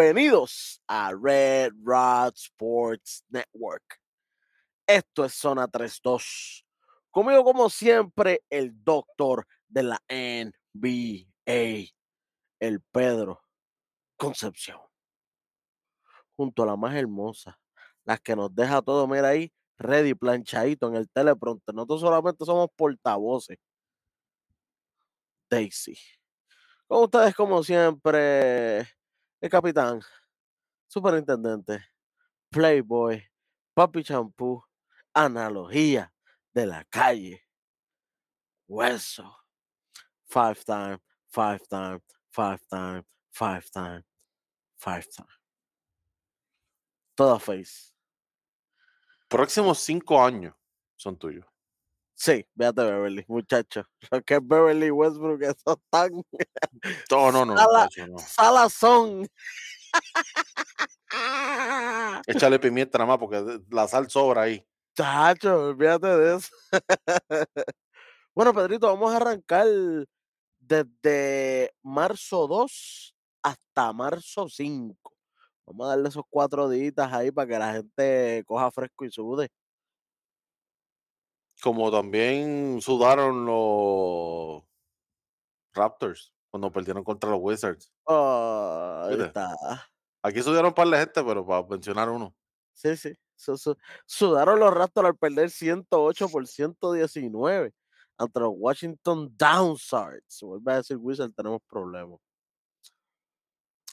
Bienvenidos a Red Rod Sports Network. Esto es Zona 32. Conmigo, como siempre, el doctor de la NBA, el Pedro Concepción. Junto a la más hermosa, las que nos deja todo, mira ahí, ready, planchadito en el teleprompter. Nosotros solamente somos portavoces. Daisy. Con ustedes, como siempre, el capitán, superintendente, playboy, papi champú, analogía de la calle, hueso, five time, five time, five time, five time, five time. Toda face. Próximos cinco años son tuyos. Sí, véate Beverly, muchacho. Lo que es Beverly Westbrook, eso tan No, no, no, Sala- no. salazón. Échale pimienta nada más porque la sal sobra ahí. Chacho, olvídate de eso. bueno, Pedrito, vamos a arrancar desde marzo 2 hasta marzo 5. Vamos a darle esos cuatro días ahí para que la gente coja fresco y sude. Como también sudaron los Raptors cuando perdieron contra los Wizards. Oh, ahí está. Aquí sudaron un par de gente, pero para mencionar uno. Sí, sí. Su- su- sudaron los Raptors al perder 108 por 119 ante los Washington Downsards. Vuelve a decir Wizard, tenemos problemas.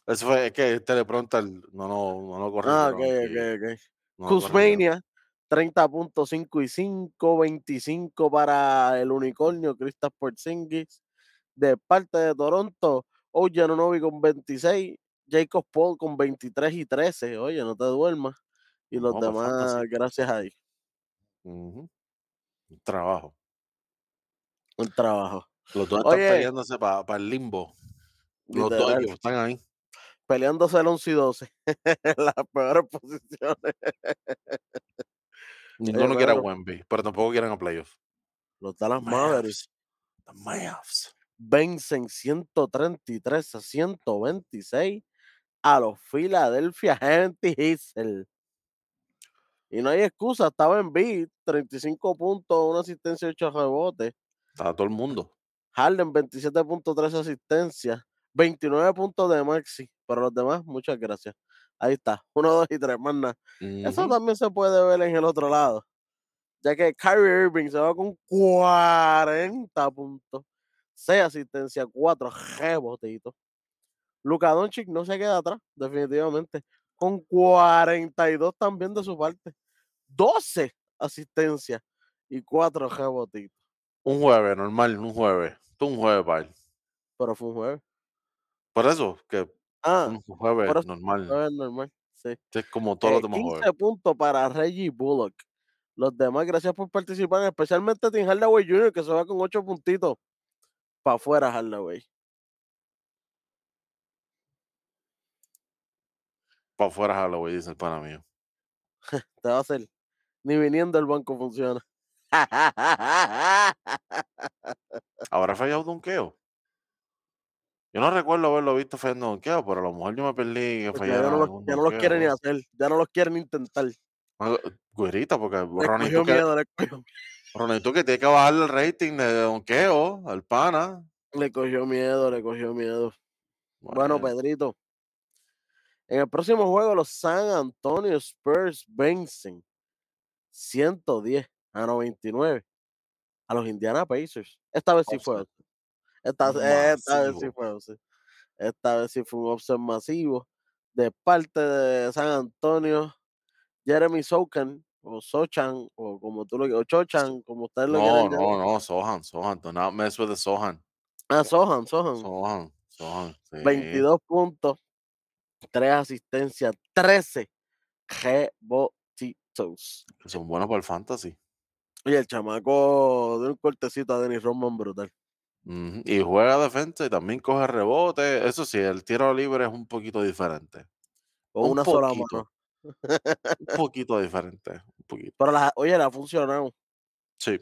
Eso fue, es que el teleprompter no, no, no lo corrigieron. Ah, ok, ok, ok. no 30.5 y 5, 25 para el unicornio Kristaps Porzingis. De parte de Toronto, Oye Nonovi con 26, Jacob Paul con 23 y 13. Oye, no te duermas. Y los No, demás, fantasy. gracias ahí. Ujú. Un Trabajo. Un trabajo. Los dos Oye. están peleándose para el limbo. Los dos están ahí. peleándose el 11 y 12. en las peores posiciones. Ninguno quiere a. Wemby, pero tampoco quieren a playoffs. Los Dallas Mavericks Mavs. vencen 133 a 126 a los Philadelphia 76. Y no hay excusa, estaba en beat, 35 puntos, una asistencia y 8 rebotes. Está todo el mundo. Harden 27.3 asistencias, 29 puntos de Maxi. Pero los demás, muchas gracias. Ahí está, 1, 2 y 3 más nada. Eso Ujú. también se puede ver en el otro lado. Ya que Kyrie Irving se va con 40 puntos, 6 asistencias, 4 rebotitos. Luka Doncic no se queda atrás, definitivamente, con 42 también de su parte. 12 asistencias y 4 rebotitos. Un jueves, normal, un jueves. Tú un jueves, pal. Pero fue un jueves. Por eso, que Ah, un jueves normal. jueves normal. Sí. Es como todos los Eh, demás 15 jueves. puntos para Reggie Bullock. Los demás, gracias por participar, especialmente Tim Hardaway Jr., que se va con 8 puntitos para afuera, Hardaway. Para afuera Halloween, dice el pana mío. Te va a hacer. Ni viniendo el banco funciona. ¿Habrá fallado donqueo? Yo no recuerdo haberlo visto fallando donqueo, pero a lo mejor yo me perdí que Porque ya no, los, ya no los quieren ni hacer, ya no los quieren intentar. Le Ah, Güerita, porque Ronnie, cogió tú que, miedo, Ronnie, tú que tienes que bajarle el rating de donqueo al pana. le cogió miedo, le cogió miedo. Bueno, Bueno, Pedrito. En el próximo juego, los San Antonio Spurs vencen 110 a 99 a los Indiana Pacers. Esta vez sí fue. Offset. Esta, esta vez sí fue. sí. Esta vez sí fue un offset masivo de parte de San Antonio. Jeremy Sokan, o Sochan, o como tú lo o Chochan, como ustedes lo No, quieran no, llamar. no, Sohan, Sohan. Do not mess with the Sohan. Ah, Sohan, Sohan. Sohan, Sohan. Sí. 22 puntos, 3 asistencias, 13 rebotitos. Que son buenos para el fantasy. Oye, el chamaco de un cortecito a Dennis Rodman brutal. Y juega defensa y también coge rebote. Eso sí, el tiro libre es un poquito diferente. Con Un una sola poquito. mano. Un poquito diferente. Un poquito. Pero la, oye, le ha funcionado. Sí.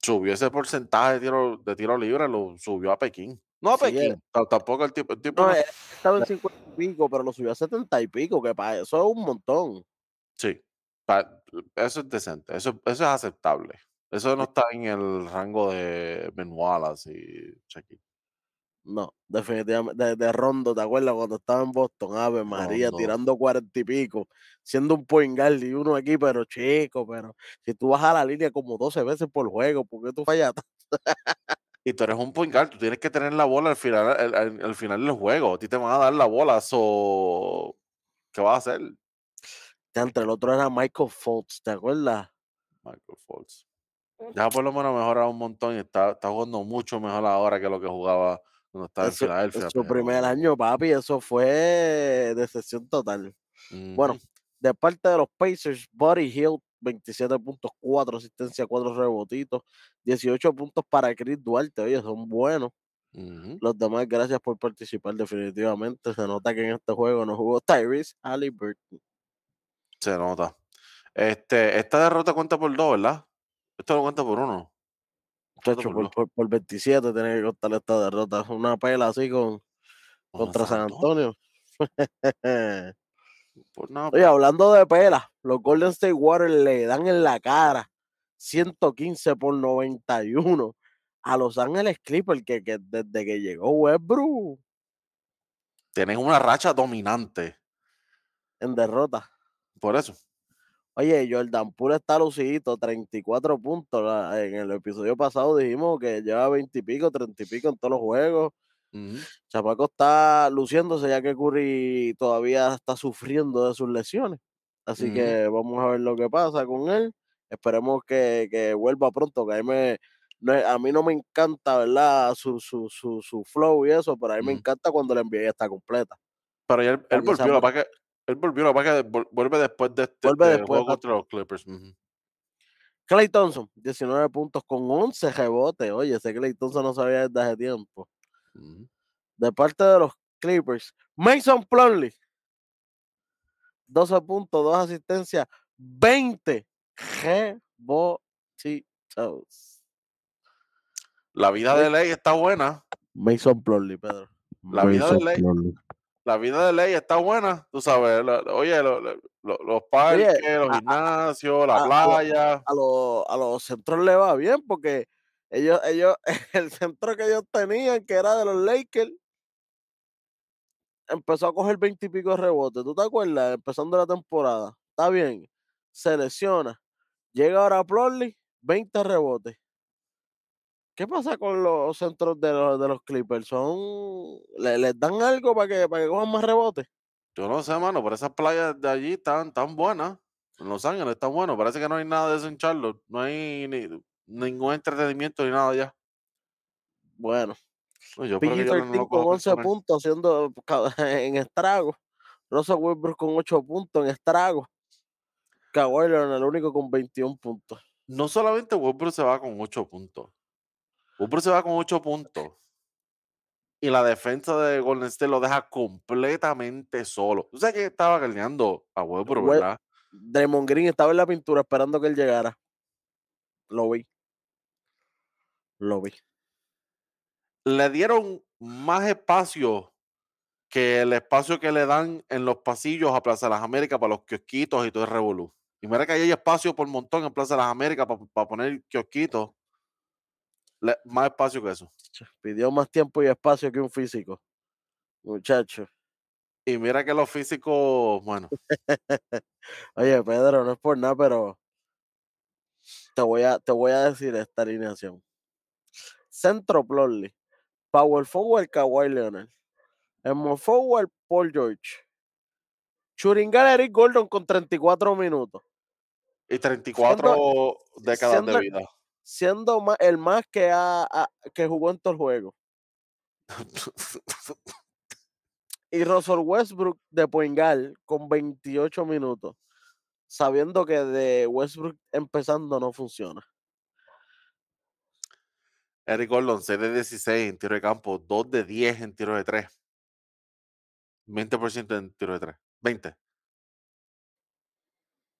Subió ese porcentaje de tiro, de tiro libre, lo subió a Pekín. No Sí, eh. Pekín, ta tampoco el tipo el tipo No, no él estaba en 50 y pico, pero lo subió a 70 y pico, que para eso es un montón. Sí, eso es decente, eso eso es aceptable. Eso no está en el rango de Ben Wallace y Shaquille. No, definitivamente, de de Rondo, ¿te acuerdas cuando estaba en Boston? Ave María, Rondo. tirando 40 y pico, siendo un point guard y uno aquí, pero chico, pero si tú vas a la línea como 12 veces por juego, ¿por qué tú fallas? Y tú eres un point guard, tú tienes que tener la bola al final al al al final del juego, a ti te van a dar la bola, so, ¿qué vas a hacer? Diantre, el otro era Michael Fultz, ¿te acuerdas? Michael Fultz. Ya por lo menos mejorado un montón y está está jugando mucho mejor ahora que lo que jugaba cuando estaba en Filadelfia, su primer año, papi, eso fue decepción total. Bueno, de parte de los Pacers, Buddy Hield, 27 puntos, 4 asistencias, 4 rebotitos, 18 puntos para Chris Duarte, oye, son buenos. Los demás, gracias por participar definitivamente. Se nota que en este juego no jugó Tyrese Halliburton. se nota. Este, esta derrota cuenta por 2, ¿verdad? Esto no cuenta por 1. Cuenta Chacho, por por, 2. por, por 27 tiene que contar esta derrota. Una pela así con, contra San. Antonio. Por nada, Oye, hablando de pelas, los Golden State Warriors le dan en la cara 115 por 91 a Los Ángeles Clippers, que, que desde que llegó Westbrook tienen una racha dominante, en derrota. por eso. Oye, Jordan Poole está lucidito, 34 puntos. la- En el episodio pasado dijimos que lleva 20 y pico, 30 y pico en todos los juegos. Chapaco está luciéndose ya que Curry todavía está sufriendo de sus lesiones. Así que vamos a ver lo que pasa con él. Esperemos que, que vuelva pronto, que a mí, me, no a mí no me encanta, ¿verdad? Su, su, su, su flow y eso, pero a mí me encanta cuando la NBA está completa. Pero ya él, él volvió, lo que él volvió, que vol- vuelve después de este, Vuelve del después, juego contra exacto. los Clippers. ujú, Clay Thompson, 19 puntos con 11 rebotes. Oye, ese Clay Thompson no sabía desde hace tiempo. ujú. De parte de los Clippers, Mason Plumlee, 12 puntos, 2 asistencias, 20 rebotitos. La vida de ley está buena. Mason Plumlee, Pedro. La vida de Mason ley. Plumlee. La vida de ley está buena, tú sabes. oye, lo- lo- lo- los parques, los a- a- gimnasios, la a- a lo- playa. A, los, a los centros le va bien porque ellos, ellos, el centro que ellos tenían, que era de los Lakers, empezó a coger 20 y pico de rebotes. ¿Tú te acuerdas? Empezando la temporada. Está bien. Se lesiona. Llega ahora Plumlee, 20 rebotes. ¿Qué pasa con los centros de los, de los Clippers? ¿Son, le- ¿Les dan algo para que, para que cojan más rebotes? Yo no sé, mano, pero esas playas de allí están tan buenas. En Los Ángeles están buenas. Parece que no hay nada de eso en Charlotte. No hay ni- ningún entretenimiento ni nada allá. Bueno, Pues yo espero que yo no PG-13 lo con coja 11 personal. puntos haciendo en estrago. Russell Westbrook con 8 puntos en estrago. Kawhi Leonard el único con 21 puntos. No solamente Westbrook se va con 8 puntos. Westbrook se va con 8 puntos. Y la defensa de Golden State lo deja completamente solo. Tú sabes que estaba carneando a We- ¿verdad? Draymond Green estaba en la pintura esperando que él llegara. Lo vi. Lo vi. Le dieron más espacio que el espacio que le dan en los pasillos a Plaza de las Américas para los kiosquitos y todo el revolú. Y mira que ahí hay espacio por montón en Plaza de las Américas para poner kiosquitos. Le- más espacio que eso. Pidió más tiempo y espacio que un físico. Muchacho. Y mira que los físicos, bueno, Oye, Pedro, no es por nada, pero te voy a, te voy a decir esta alineación. Centro Plumlee. Power forward Kawhi Leonard. Small forward Paul George. Churingal Eric Gordon con 34 minutos. y 34 décadas de vida. Siendo ma- el más que, ha, ha- que jugó en todo el juego. Y Russell Westbrook de Poingal con 28 minutos. Sabiendo que de Westbrook empezando no funciona. Eric Gordon, 6 de 16 en tiro de campo, 2 de 10 en tiro de 3. 20% en tiro de 3. 20.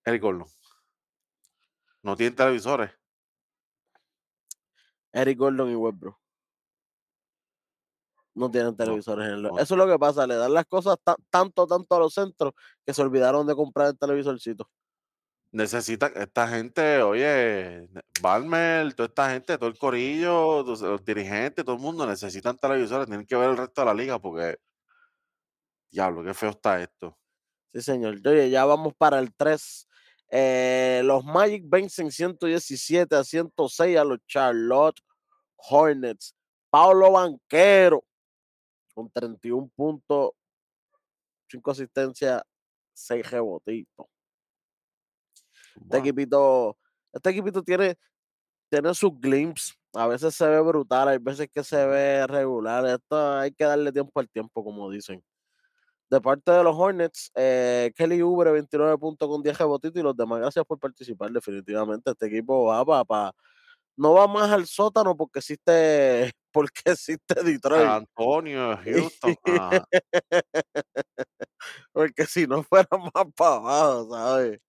Eric Gordon. No tiene televisores. Eric Gordon y Westbrook. No tienen televisores en el... Eso es lo que pasa, le dan las cosas ta- tanto, tanto a los centros que se olvidaron de comprar el televisorcito. Necesitan, esta gente, oye, Balmer, toda esta gente, todo el corillo, los, los dirigentes, todo el mundo necesitan televisores, tienen que ver el resto de la liga porque, diablo, qué feo está esto. Sí, señor. Oye, ya vamos para el 3. Eh, los Magic vencen 117 a 106 a los Charlotte Hornets. Paulo Banquero con 31 puntos, 5 asistencias, 6 rebotitos. Este equipito, este equipito tiene, tiene sus glimpses. A veces se ve brutal, hay veces que se ve regular. Esto hay que darle tiempo al tiempo, como dicen. De parte de los Hornets, eh, Kelly Oubre, 29 puntos con 10 rebotitos y los demás. Gracias por participar, definitivamente. Este equipo va para. no va más al sótano porque existe, porque existe Detroit. Antonio, Houston, ajá. Porque si no fuera más para abajo, ¿sabes?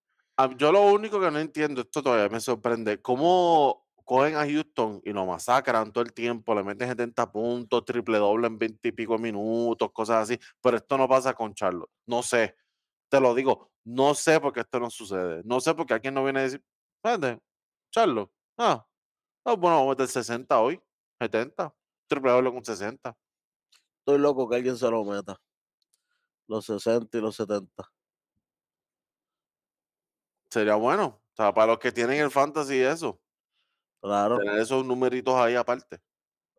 Yo lo único que no entiendo, esto todavía me sorprende, cómo cogen a Houston y lo masacran todo el tiempo, le meten 70 puntos, triple doble en 20 y pico minutos, cosas así, pero esto no pasa con Charlotte. No sé, te lo digo, no sé por qué esto no sucede. No sé por qué alguien no viene a decir, espérate, Charlotte, ah, ah, bueno, vamos a meter 60 hoy, 70, triple doble con 60. Estoy loco que alguien se lo meta. Los 60 y los 70. Sería bueno, o sea, para los que tienen el fantasy y eso, Claro. tener esos numeritos ahí aparte.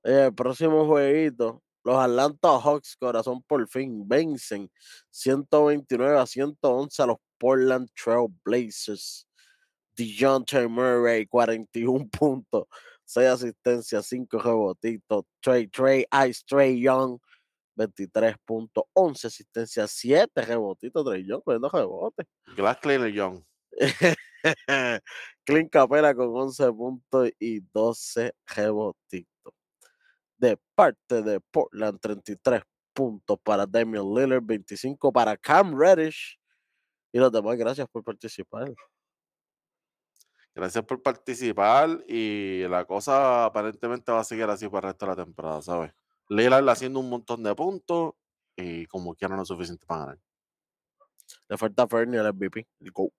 Eh, el próximo jueguito, los Atlanta Hawks, corazón por fin, vencen 129 a 111 a los Portland Trail Blazers. DeJounte Murray, 41 puntos, 6 asistencias, 5 rebotitos. Trey, Trey, Ice, Trey Young, 23 puntos, 11 asistencias, 7 rebotitos. Trey Young, poniendo rebotes. Glass Cleaner Young. Clint Capela con 11 puntos y 12 rebotitos. De parte de Portland, 33 puntos para Damian Lillard, 25 para Cam Reddish. Y los demás, gracias por participar. Gracias por participar y la cosa aparentemente va a seguir así para el resto de la temporada, ¿sabes? Lillard haciendo un montón de puntos y como quiera no es suficiente para ganar. Le falta Fernie el MVP. Go.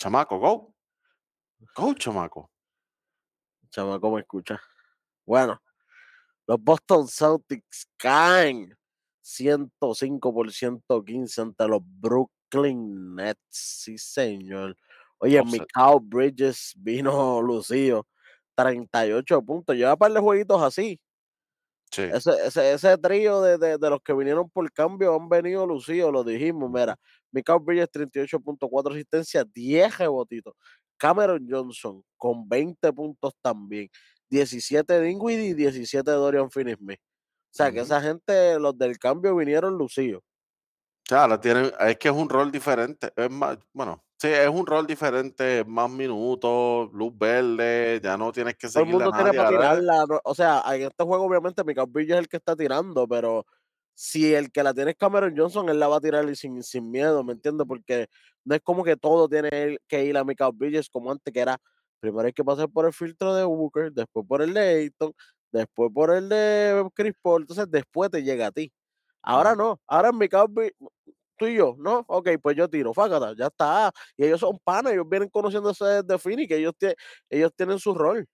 Chamaco, go. Go, chamaco. Chamaco me escucha. Bueno, los Boston Celtics caen 105 por 115 ante los Brooklyn Nets. Sí, señor. Oye. Mikal Bridges vino lucido. 38 puntos. Lleva un par de jueguitos así. Sí. Ese, ese, ese trío de, de, de los que vinieron por cambio han venido lucidos, lo dijimos. Mira, Mikal Bridges 38.4 asistencias, 10 rebotitos. Cameron Johnson con 20 puntos también. 17 Dingwiddie y 17 Dorian Finney-Smith. O sea, que Ujú. esa gente, los del cambio, vinieron lucidos. O sea, ahora tiene, es que es un rol diferente. Es más, bueno, sí, es un rol diferente, más minutos, luz verde, ya no tienes que Todo el mundo tiene para tirarla. O sea, en este juego, obviamente, Mikal Bridges es el que está tirando, pero si el que la tiene es Cameron Johnson, él la va a tirar sin, sin miedo, ¿me entiendes? Porque no es como que todo tiene que ir a Mikal Bridges como antes, que era primero hay que pasar por el filtro de Booker, después por el de Ayton, después por el de Chris Paul, entonces después te llega a ti. Ahora no, ahora es Mikal Bridges, tú y yo, ¿no? Ok, pues yo tiro, fácata, ya está. Y ellos son panas, ellos vienen conociéndose desde Phoenix, que ellos, ellos tienen su rol.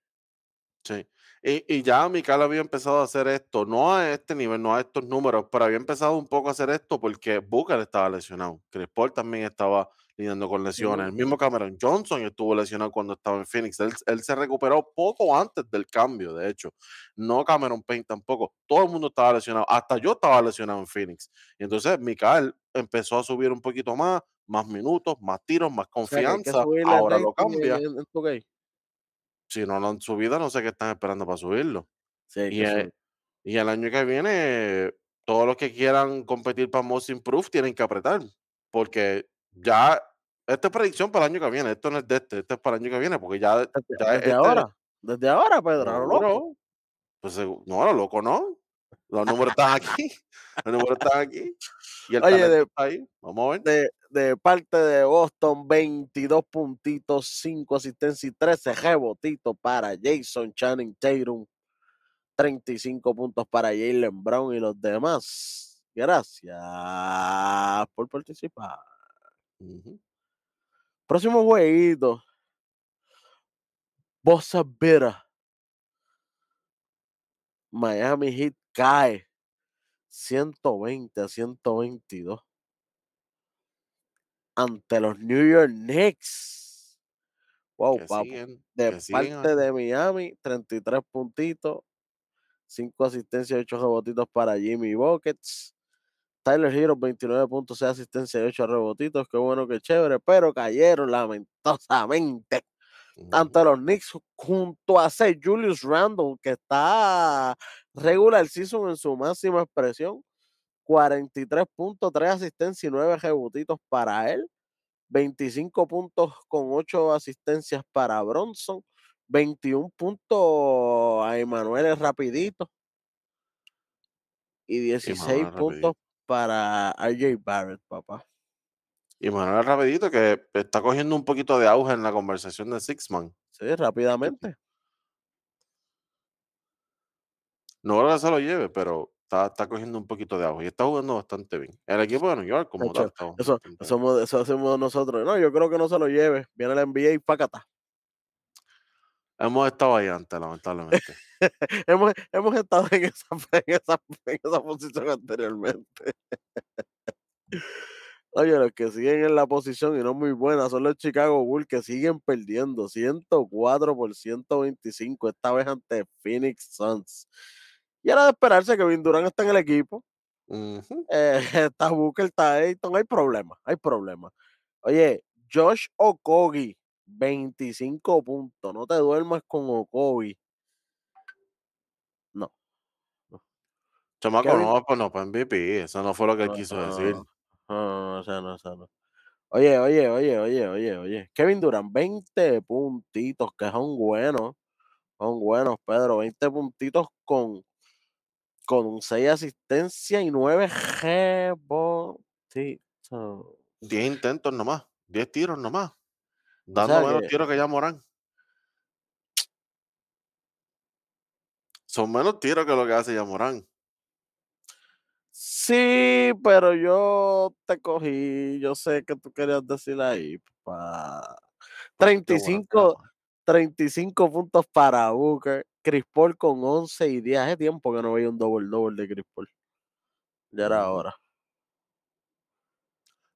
Sí. Y, y ya Mikal había empezado a hacer esto, no a este nivel, no a estos números, pero había empezado un poco a hacer esto porque Booker estaba lesionado. Chris Paul también estaba lidiando con lesiones. El mismo Cameron Johnson estuvo lesionado cuando estaba en Phoenix. Él, él se recuperó poco antes del cambio, de hecho. No Cameron Payne tampoco. Todo el mundo estaba lesionado. Hasta yo estaba lesionado en Phoenix. Y entonces Mikal empezó a subir un poquito más, más minutos, más tiros, más O sea, confianza. Ahora lo cambia. en, en 2K. Si no lo han subido, no sé qué están esperando para subirlo. Sí, Y, subir. y el año que viene, todos los que quieran competir para Most Improved tienen que apretar. Porque ya, esta es predicción para el año que viene. Esto no es de este, esto es para el año que viene. Porque ya, Desde, ya desde este, ahora, desde ahora, Pedro, a lo loco. Pues no, lo loco no. Los números están aquí. Los números están aquí. Y el Oye, de, ahí. Vamos a ver. de, de parte de Boston, 22 puntitos, 5 asistencias y 13 rebotitos para Jason Channing Tatum. 35 puntos para Jalen Brown y los demás. Gracias por participar. Próximo jueguito. Bossa Vera. Miami Heat cae 120 a 122 ante los New York Knicks. Wow, papu. de parte de Miami, 33 puntitos, 5 asistencias, 8 rebotitos para Jimmy Buckets. Tyler Hero, 29 puntos, 6 asistencias y 8 rebotitos. Qué bueno, qué chévere, pero cayeron lamentosamente. Tanto los Knicks junto a C. Julius Randle, que está regular season en su máxima expresión. 43 puntos, 3 asistencias y 9 rebotitos para él. 25 puntos con 8 asistencias para Bronson. 21 puntos a Emanuel Rapidito. Y 16 puntos para RJ Barrett, papá. Y Manuel Rapidito, que está cogiendo un poquito de auge en la conversación de Sixman. Sí, rápidamente. No creo que se lo lleve, pero está, está, cogiendo un poquito de auge y está jugando bastante bien. El equipo de New York, como tal. Eso, eso, hacemos nosotros. No, yo creo que no se lo lleve. Viene la NBA y pacata. Hemos estado ahí antes, lamentablemente. hemos, hemos estado en esa, en, esa, en esa posición anteriormente. Oye, los que siguen en la posición y no muy buenas son los Chicago Bulls que siguen perdiendo 104 por 125, esta vez ante Phoenix Suns. Y era de esperarse que Vin Durant está en el equipo. eh, está Booker, está Ayton, hay problemas, hay problemas. Oye, Josh Okogi, 25 puntos. No te duermas con Okogi. No. Chamaco, no, pues no, para MVP. Eso no fue lo que él quiso decir. No, no, no, no, no. Oye, oye, oye, oye, oye, oye. Kevin Durant, 20 puntitos, que son buenos. Son buenos, Pedro. 20 puntitos con con 6 asistencias y 9 rebotitos. 10 intentos nomás, 10 tiros nomás. Dando menos tiros que ya Morán. Son menos tiros que lo que hace ya Morán. Sí, pero yo te cogí. Yo sé que tú querías decir ahí, papá. 35, 35 puntos para Booker. Chris Paul con 11 y 10. Hace tiempo que no veía un double de Chris Paul. Ya era hora.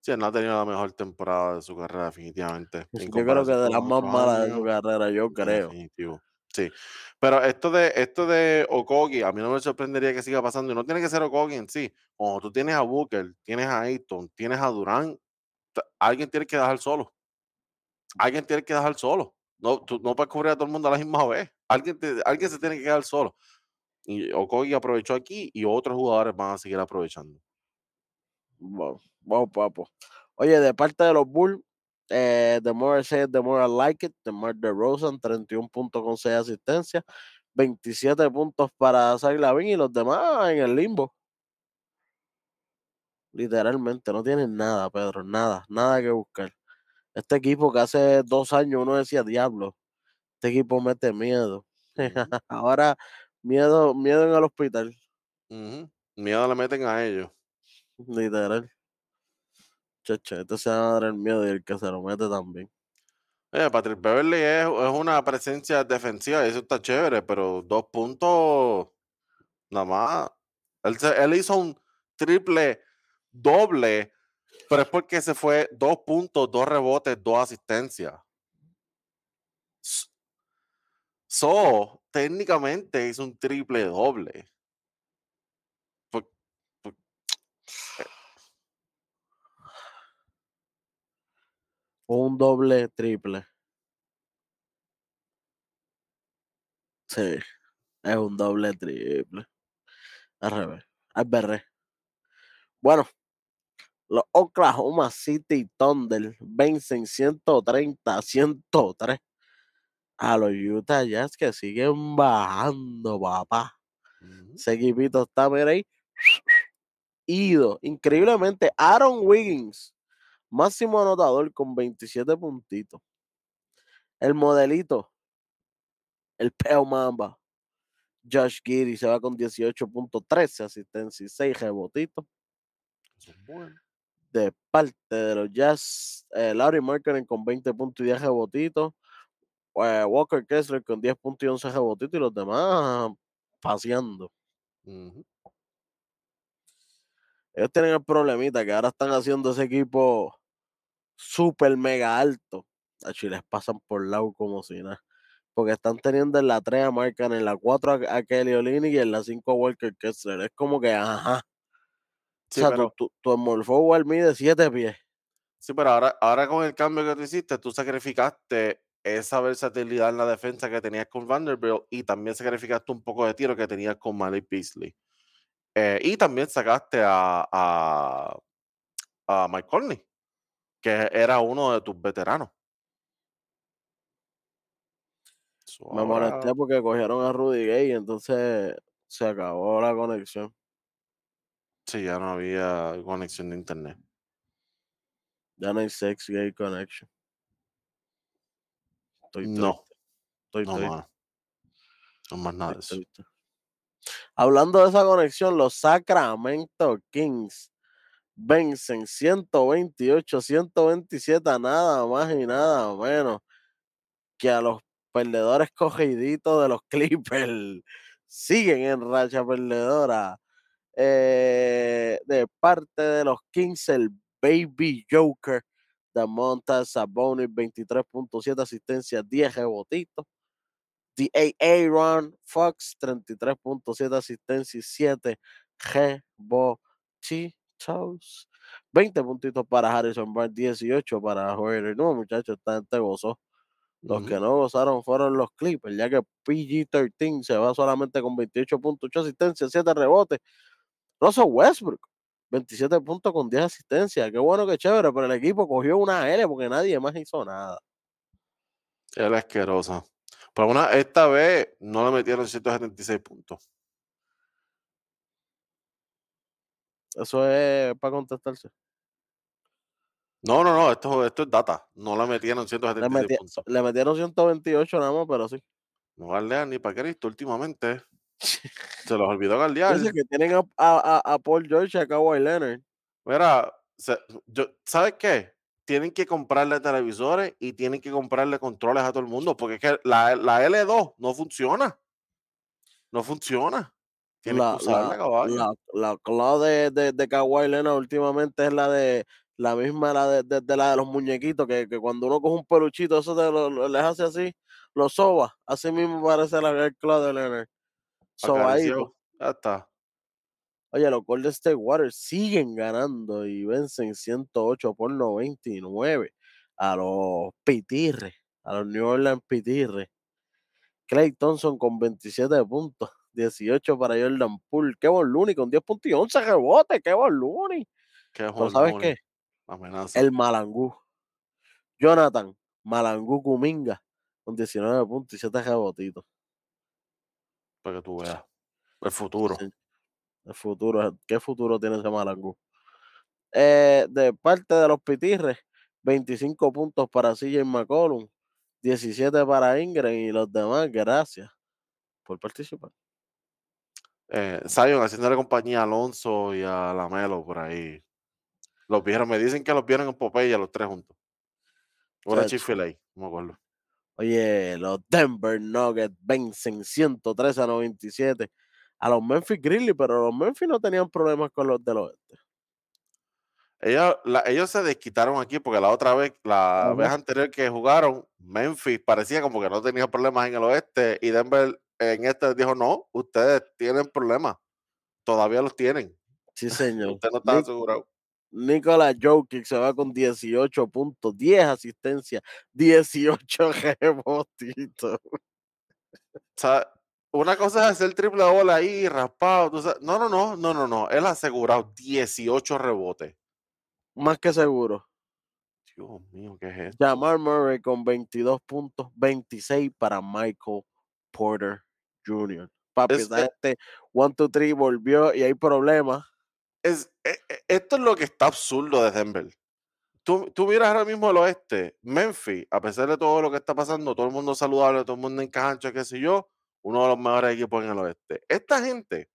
Sí, no ha tenido la mejor temporada de su carrera, definitivamente. Yo creo que de las más malas de su carrera, yo creo. Definitivo. Sí. Pero esto de esto de Okogi, a mí no me sorprendería que siga pasando. Y no tiene que ser Okogi en sí. Cuando tú tienes a Booker, tienes a Ayton, tienes a Durán, alguien tiene que dejar solo. Alguien tiene que dejar solo. No, tú no puedes cubrir a todo el mundo a la misma vez. Alguien, alguien se tiene que quedar solo. Y Okogi aprovechó aquí y otros jugadores van a seguir aprovechando. Wow, papo. Oye, de parte de los Bulls, eh, the more I say it, the more I like it. The more DeRozan, 31 puntos con 6 asistencias. 27 puntos para Zach Lavin y los demás en el limbo. Literalmente, no tienen nada, Pedro, nada, nada que buscar. Este equipo que hace dos años uno decía, diablo, este equipo mete miedo. Ahora, miedo, miedo en el hospital. Miedo le meten a ellos. Literal. Chacha, este se va a dar el miedo y el que se lo mete también. Oye, Patrick Beverly es, una presencia defensiva y eso está chévere, pero dos puntos nada más. Él, él hizo un triple doble pero es porque se fue dos puntos, dos rebotes, dos asistencias. So, técnicamente es un triple doble. Un doble triple. Sí, es un doble triple. Al revés. Al berre. Bueno, los Oklahoma City Thunder vencen 130 a 103 a los Utah Jazz que siguen bajando, papá. Ese equipito está, mira ahí, ido. Increíblemente, Aaron Wiggins, máximo anotador con 27 puntitos. El modelito, el Peo Mamba, Josh Giddy se va con 18.13 asistencia y 6 rebotitos. Bueno. De parte de los Jazz, eh, Larry Markkinen con 20 puntos y 10 rebotitos. Eh, Walker Kessler con 10 puntos y 11 rebotitos y los demás paseando. Ujú. Ellos tienen el problemita que ahora están haciendo ese equipo súper mega alto. Achi, les pasan por lado como si nada. Porque están teniendo en la 3 a Marcan, en la 4 a, a Kelly Olynyk y en la 5 a Walker Kessler. Es como que, ajá. Sí, o sea, pero, tu, tu, tu mide 7 pies. sí, pero ahora, ahora con el cambio que tú hiciste, tú sacrificaste esa versatilidad en la defensa que tenías con Vanderbilt y también sacrificaste un poco de tiro que tenías con Malik Beasley. Eh, y también sacaste a, a, a Mike Conley, que era uno de tus veteranos. So, Me ahora- molesté porque cogieron a Rudy Gay y entonces se acabó la conexión. Sí, ya no había conexión de internet. Ya no hay sex gay connection. Estoy No, Estoy no más. No más nada de eso. Hablando de esa conexión, los Sacramento Kings vencen 128, 127 a nada más y nada menos que a los perdedores cogiditos de los Clippers. Siguen en racha perdedora. Eh, de parte de los Kings, el Baby Joker de Monta Sabonis, 23.7 asistencia, 10 rebotitos. The Aaron Fox, 33.7 asistencia y 7 rebotitos. 20 puntitos para Harrison Barnes, 18 para Hoyer. No, muchachos, esta gente gozó. Los Ujú. que no gozaron fueron los Clippers, ya que PG-13 se va solamente con 28.8 asistencias, 7 rebotes. Russell Westbrook, 27 puntos con 10 asistencias. Qué bueno, qué chévere, pero el equipo cogió una L porque nadie más hizo nada. Era asquerosa. Pero una, esta vez no le metieron 176 puntos. Eso es para contestarse. No, no, no, esto, esto es data. No le metieron Le, 176 meti- puntos. le metieron 128 nada más, pero sí. No galdean ni para Cristo últimamente. Se los olvidó galdear. Dice que tienen a, a- a- Paul George y a Kawhi Leonard. Mira, se- yo, ¿sabes qué? Tienen que comprarle televisores y tienen que comprarle controles a todo el mundo, porque es que la, la L2 no funciona. No funciona. Tienes La, que usarla, la, la, la clave de, de, de Kawhi Leonard últimamente es la de la misma la de, de- de la de los muñequitos, que, que cuando uno coge un peluchito, eso te lo, lo- les hace así, lo soba. Así mismo parece la el clave de Leonard. Sobadito. Acariciado. Ya está. Oye, los Golden State Warriors siguen ganando y vencen 108 por 99 a los Pitirres, a los New Orleans Pitirres. Clay Thompson con 27 puntos, 18 para Jordan Poole. Kevin Looney con 10 puntos y 11 rebotes. Kevin Looney. ¿Qué Pero ¿sabes qué? Amenaza. El Malangú. Jonathan Malangú Kuminga con 19 puntos y 7 rebotitos. Para que tú veas. El futuro. Sí. El futuro, ¿qué futuro tiene ese Malangú? Eh, de parte de los Pitirres, 25 puntos para CJ McCollum, 17 para Ingram y los demás, gracias por participar. Eh, Zion haciéndole compañía a Alonso y a Lamelo por ahí. Los vieron, me dicen que los vieron en Popeye los tres juntos. Chacho. Chick-fil-A, no me acuerdo. Oye, los Denver Nuggets vencen 113 a 97 a los Memphis Grizzlies, pero los Memphis no tenían problemas con los del oeste. Ellos, la- ellos se desquitaron aquí porque la otra vez, la vez anterior que jugaron, Memphis parecía como que no tenía problemas en el oeste y Denver en este dijo, no, ustedes tienen problemas, todavía los tienen, Sí, señor. ustedes no están Nic- Nicolas Jokic se va con 18 puntos, 10 asistencias, 18 rebotitos. O sea, una cosa es hacer triple bola ahí, raspado, no, no, no, no, no, no, él asegurado 18 rebotes. Más que seguro. Dios mío, ¿qué es esto? Jamal Murray con 22 puntos, 26 para Michael Porter Jr. Papi, Es- esa eh, gente 1, 2, 3 volvió y hay problemas. Es, e- e- esto es lo que está absurdo de Denver. Tú, tú miras ahora mismo el oeste, Memphis, a pesar de todo lo que está pasando, todo el mundo saludable, todo el mundo en cancha, qué sé yo, uno de los mejores equipos en el oeste. Esta gente,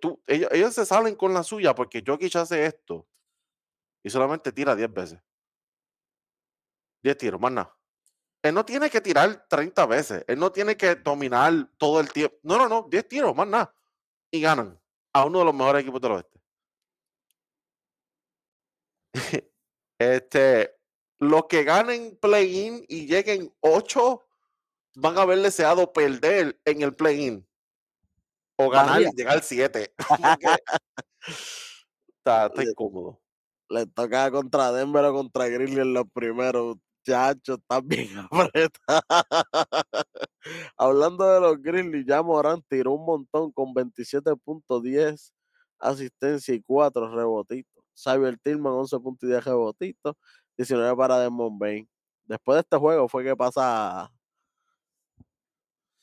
tú, ellos, ellos se salen con la suya porque Jokic hace esto y solamente tira 10 veces. 10 tiros, más nada. Él no tiene que tirar 30 veces. Él no tiene que dominar todo el tiempo. No, no, no. 10 tiros, más nada. Y ganan a uno de los mejores equipos del oeste. este, los que ganen play-in y lleguen 8 van a haber deseado perder en el play-in. O ganar María. y llegar 7. está, está Le- incómodo. Le toca contra Denver o contra Grizzly en los primeros. Muchachos, están bien apretados. Hablando de los Grizzlies, ya Morán tiró un montón con 27.10 asistencia y 4 rebotitos. Xavier Tillman 11.10 rebotitos, 19 para Desmond Bain. Después de este juego fue que pasa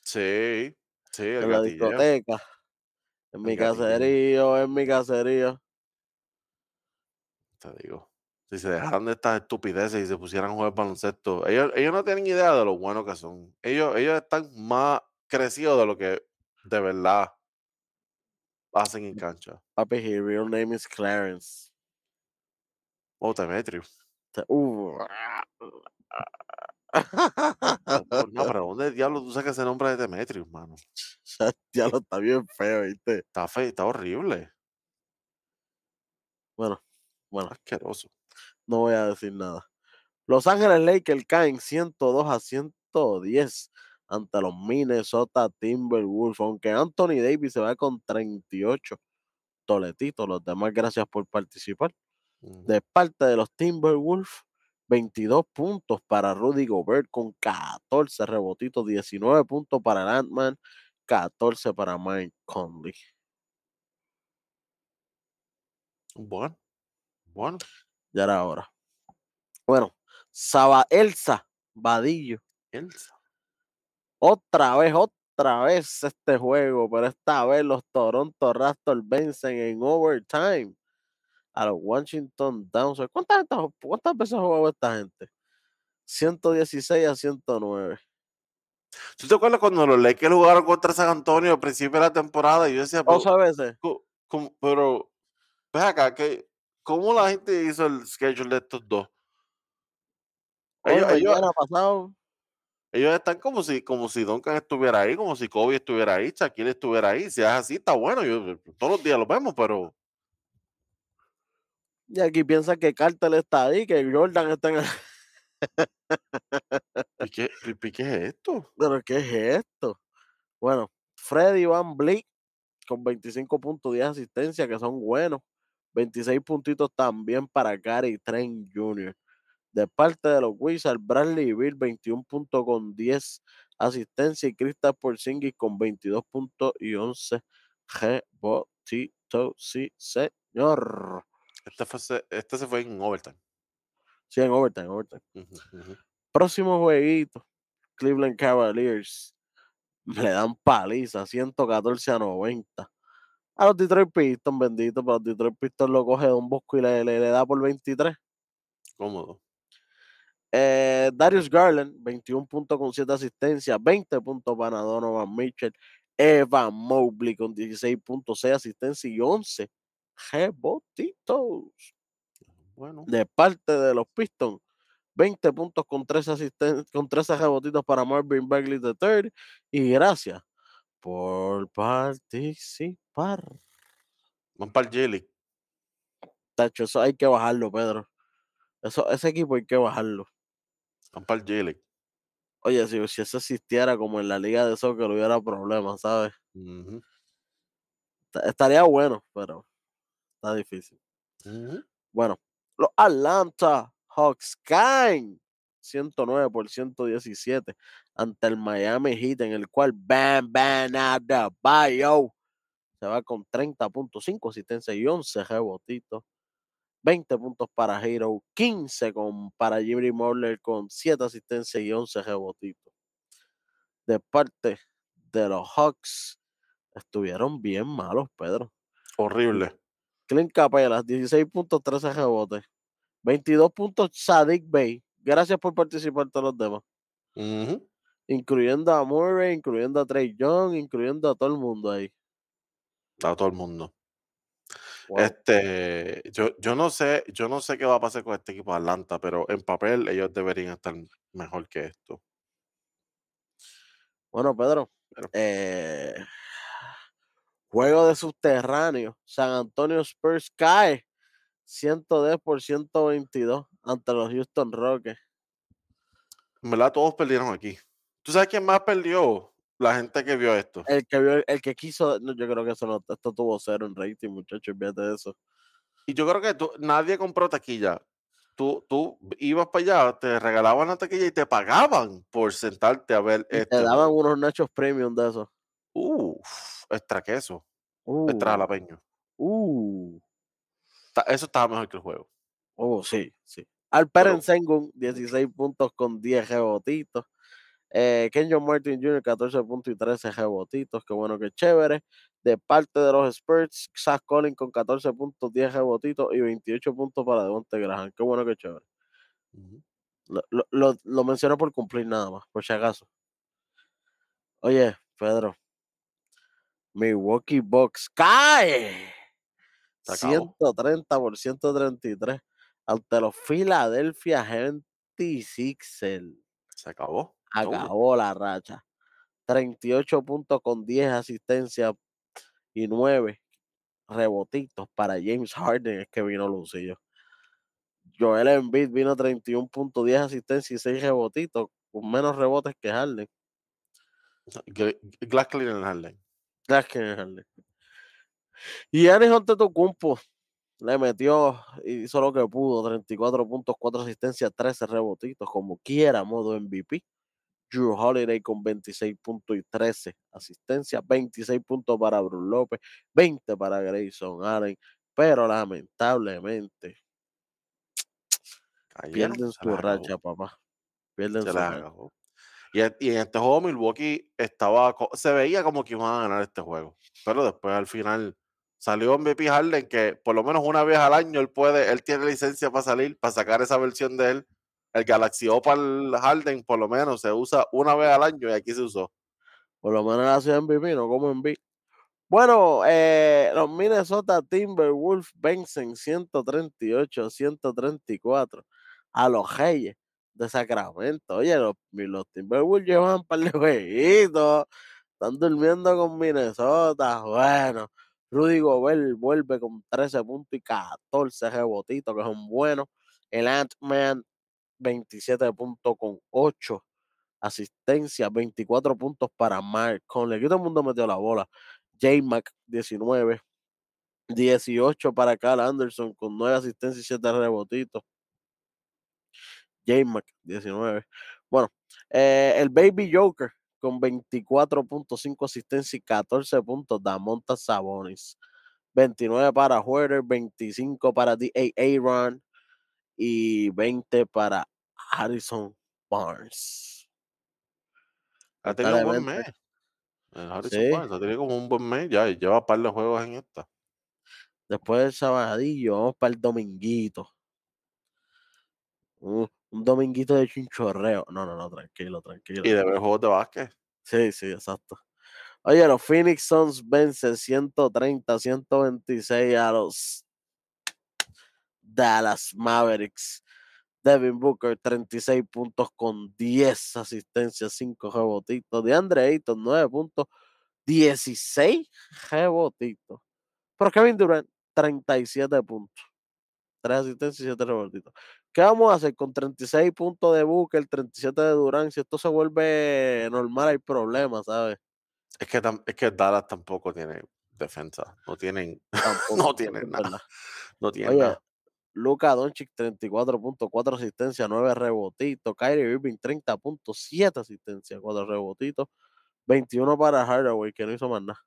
Sí, sí, el en la discoteca. En mi caserío, en mi caserío. Te digo. Si se dejaran de estas estupideces y se pusieran a jugar baloncesto, ellos, ellos no tienen idea de lo buenos que son. Ellos, ellos están más crecidos de lo que de verdad hacen en cancha. Papi, his real name is Clarence. O Demetrius. Te- uh. No, no, pero ¿dónde diablos tú sacas ese nombre de Demetrius, mano? ya lo está bien feo, ¿viste? Está feo, está horrible. Bueno, bueno, Asqueroso. No voy a decir nada. Los Ángeles Lakers caen 102 a 110 ante los Minnesota Timberwolves, aunque Anthony Davis se va con 38 toletitos. Los demás, gracias por participar. Ujú. De parte de los Timberwolves, 22 puntos para Rudy Gobert con 14 rebotitos, 19 puntos para el Ant-Man, 14 para Mike Conley. Bueno, bueno. Ya era hora. Bueno, Saba Elsa Vadillo. Elsa. Otra vez, otra vez este juego, pero esta vez los Toronto Raptors vencen en overtime a los Washington Downs. ¿Cuántas, veces- cuántas veces ha jugado esta gente? 116 a 109. ¿Tú te acuerdas cuando los Lakers jugaron contra San Antonio al principio de la temporada? Y yo decía, pero, 12 veces. co- ¿cómo- pero, ven acá, que, ¿cómo la gente hizo el schedule de estos dos? Ellos, ellos, mañana, pasado. ellos están como si, como si Duncan estuviera ahí, como si Kobe estuviera ahí, Shaquille estuviera ahí. Si es así, está bueno. Yo, todos los días lo vemos, pero Y aquí piensa que Carter está ahí, que Jordan está en. ¿y qué, y qué es esto? Pero ¿qué es esto? Bueno, Freddy Van Vliet con 25 puntos de asistencia, que son buenos. 26 puntitos también para Gary Trent Jr. De parte de los Wizards, Bradley Bill 21 puntos con 10 asistencia y Kristaps Porzingis con 22 puntos y 11 rebotitos. Sí, señor. Este, fue, se- este se fue en overtime. Sí, en overtime, overtime. Próximo jueguito, Cleveland Cavaliers le dan paliza, 114 a 90. A los Detroit Pistons, bendito, pero los Detroit Pistons lo coge de un bosco y le, le- le da por 23. Cómodo. Eh, Darius Garland, 21 puntos con 7 asistencias, 20 puntos para Donovan Mitchell. Evan Mobley con 16 puntos, 6 asistencias y 11 rebotitos. Bueno, de parte de los Pistons. 20 puntos con 13 asisten- con 13 rebotitos para Marvin Bagley III. Y gracias por participar. van para el J-League. Tacho, eso hay que bajarlo, Pedro. Eso, ese equipo hay que bajarlo. Van para el J-League. Oye, si, si eso existiera como en la liga de soccer, hubiera problemas, ¿sabes? Estaría bueno, pero está difícil. Bueno, los Atlanta Hawks caen 109 por 117 ante el Miami Heat, en el cual Bam Bam Adebayo se va con 30.5 asistencia y 11 rebotitos. 20 puntos para Hero, 15 con, para Jimmy Moller con 7 asistencias y 11 rebotitos. De parte de los Hawks, estuvieron bien malos, Pedro. Horrible. Clint Capelas, 16 puntos, 13 rebotes. 22 puntos, Sadik Bey. Gracias por participar todos los demás. Ujú. Incluyendo a Murray, incluyendo a Trey Young, incluyendo a todo el mundo ahí. A todo el mundo. Wow. Este, yo, yo no sé, yo no sé qué va a pasar con este equipo de Atlanta, pero en papel ellos deberían estar mejor que esto. Bueno, Pedro, Pero- eh, juego de subterráneo. San Antonio Spurs cae 110 por 122 ante los Houston Rockets. En verdad, todos perdieron aquí. ¿Tú sabes quién más perdió? La gente que vio esto. El que vio, el que quiso, no, yo creo que eso no, esto tuvo cero en rating, muchachos, fíjate de eso. Y yo creo que tú- nadie compró taquilla. Tú, tú ibas para allá, te regalaban la taquilla y te pagaban por sentarte a ver Y este. te daban juego. unos nachos premium de esos. Uf, extra queso, Uh, extra jalapeño. uh. Eso estaba mejor que el juego. Oh, sí, sí. Alperen Sengun, 16 puntos con 10 rebotitos. Eh, Kenyon Martin Jr., 14 puntos y 13 rebotitos. Qué bueno, que chévere. De parte de los Spurs, Zach Collins con 14 puntos, 10 rebotitos y 28 puntos para Devonte Graham. Qué bueno, que chévere. Lo, lo, lo, lo menciono por cumplir nada más, por si acaso. Oye, Pedro. Milwaukee Bucks cae. Se acabó. 130 por 133 ante los Philadelphia 76ers. Se acabó. Acabó la racha. 38 puntos con 10 asistencias y 9 rebotitos para James Harden. Es que vino Lucillo. Joel Embiid vino 31 puntos, 10 asistencias y 6 rebotitos, con menos rebotes que Harden. Gl- Glass Cleaner en. Claro que es Harden. Y Giannis Antetokounmpo le metió, hizo lo que pudo, 34 puntos, 4 asistencias, 13 rebotitos, como quiera, modo MVP. Drew Holiday con 26 puntos y 13 asistencias, 26 puntos para Bruce López, 20 para Grayson Allen, pero lamentablemente Cayeron, pierden su racha, papá. Pierden se su racha. acabó. Y, en- y en este juego Milwaukee estaba, se veía como que iban a ganar este juego, pero después al final salió MVP Harden que por lo menos una vez al año él puede, él tiene licencia para salir, para sacar esa versión de él. El Galaxy Opal Harden por lo menos se usa una vez al año y aquí se usó. Por lo menos sido MVP, no como MVP. Bueno, eh, los Minnesota Timberwolves vencen 138, 134 a los Reyes de Sacramento. Oye, los, los Timberwolves llevan un par de jueguitos. Están durmiendo con Minnesota. Bueno, Rudy Gobert vuelve con 13 puntos y 14 rebotitos, que son buenos. El Ant-Man, 27 puntos con 8 asistencias, 24 puntos para Mark Conley. Aquí todo el mundo metió la bola. J-Mac, 19. 18 para Cal Anderson con 9 asistencias y 7 rebotitos. J-Mac, 19. Bueno, eh, el Baby Joker con 24.5 asistencias y 14 puntos. Damonta Sabonis. 29 para Huerter, 25 para D.A. Aaron y 20 para Harrison Barnes. Ha tenido un buen mes. El Harrison Sí. Barnes ha tenido como un buen mes ya y lleva un par de juegos en esta. Después del sabadillo, vamos para el dominguito. Un, un dominguito de chinchorreo. No, no, no, tranquilo, tranquilo. Y de ver juegos de básquet. Sí, sí, exacto. Oye, los Phoenix Suns vencen 130, 126 a los Dallas Mavericks. Devin Booker, 36 puntos con 10 asistencias, 5 rebotitos. De Andre Ayton, 9 puntos, 16 rebotitos. Pero Kevin Durant, 37 puntos. 3 asistencias y 7 rebotitos. ¿Qué vamos a hacer con 36 puntos de Booker, 37 de Durant? Si esto se vuelve normal, hay problemas, ¿sabes? Es que, es que Dallas tampoco tiene defensa. No tienen, no tienen nada. No tienen Oye, nada. Luca Doncic 34 puntos, 4 asistencias, 9 rebotitos. Kyrie Irving 30 puntos, 7 asistencias, 4 rebotitos. 21 para Hardaway, que no hizo más nada.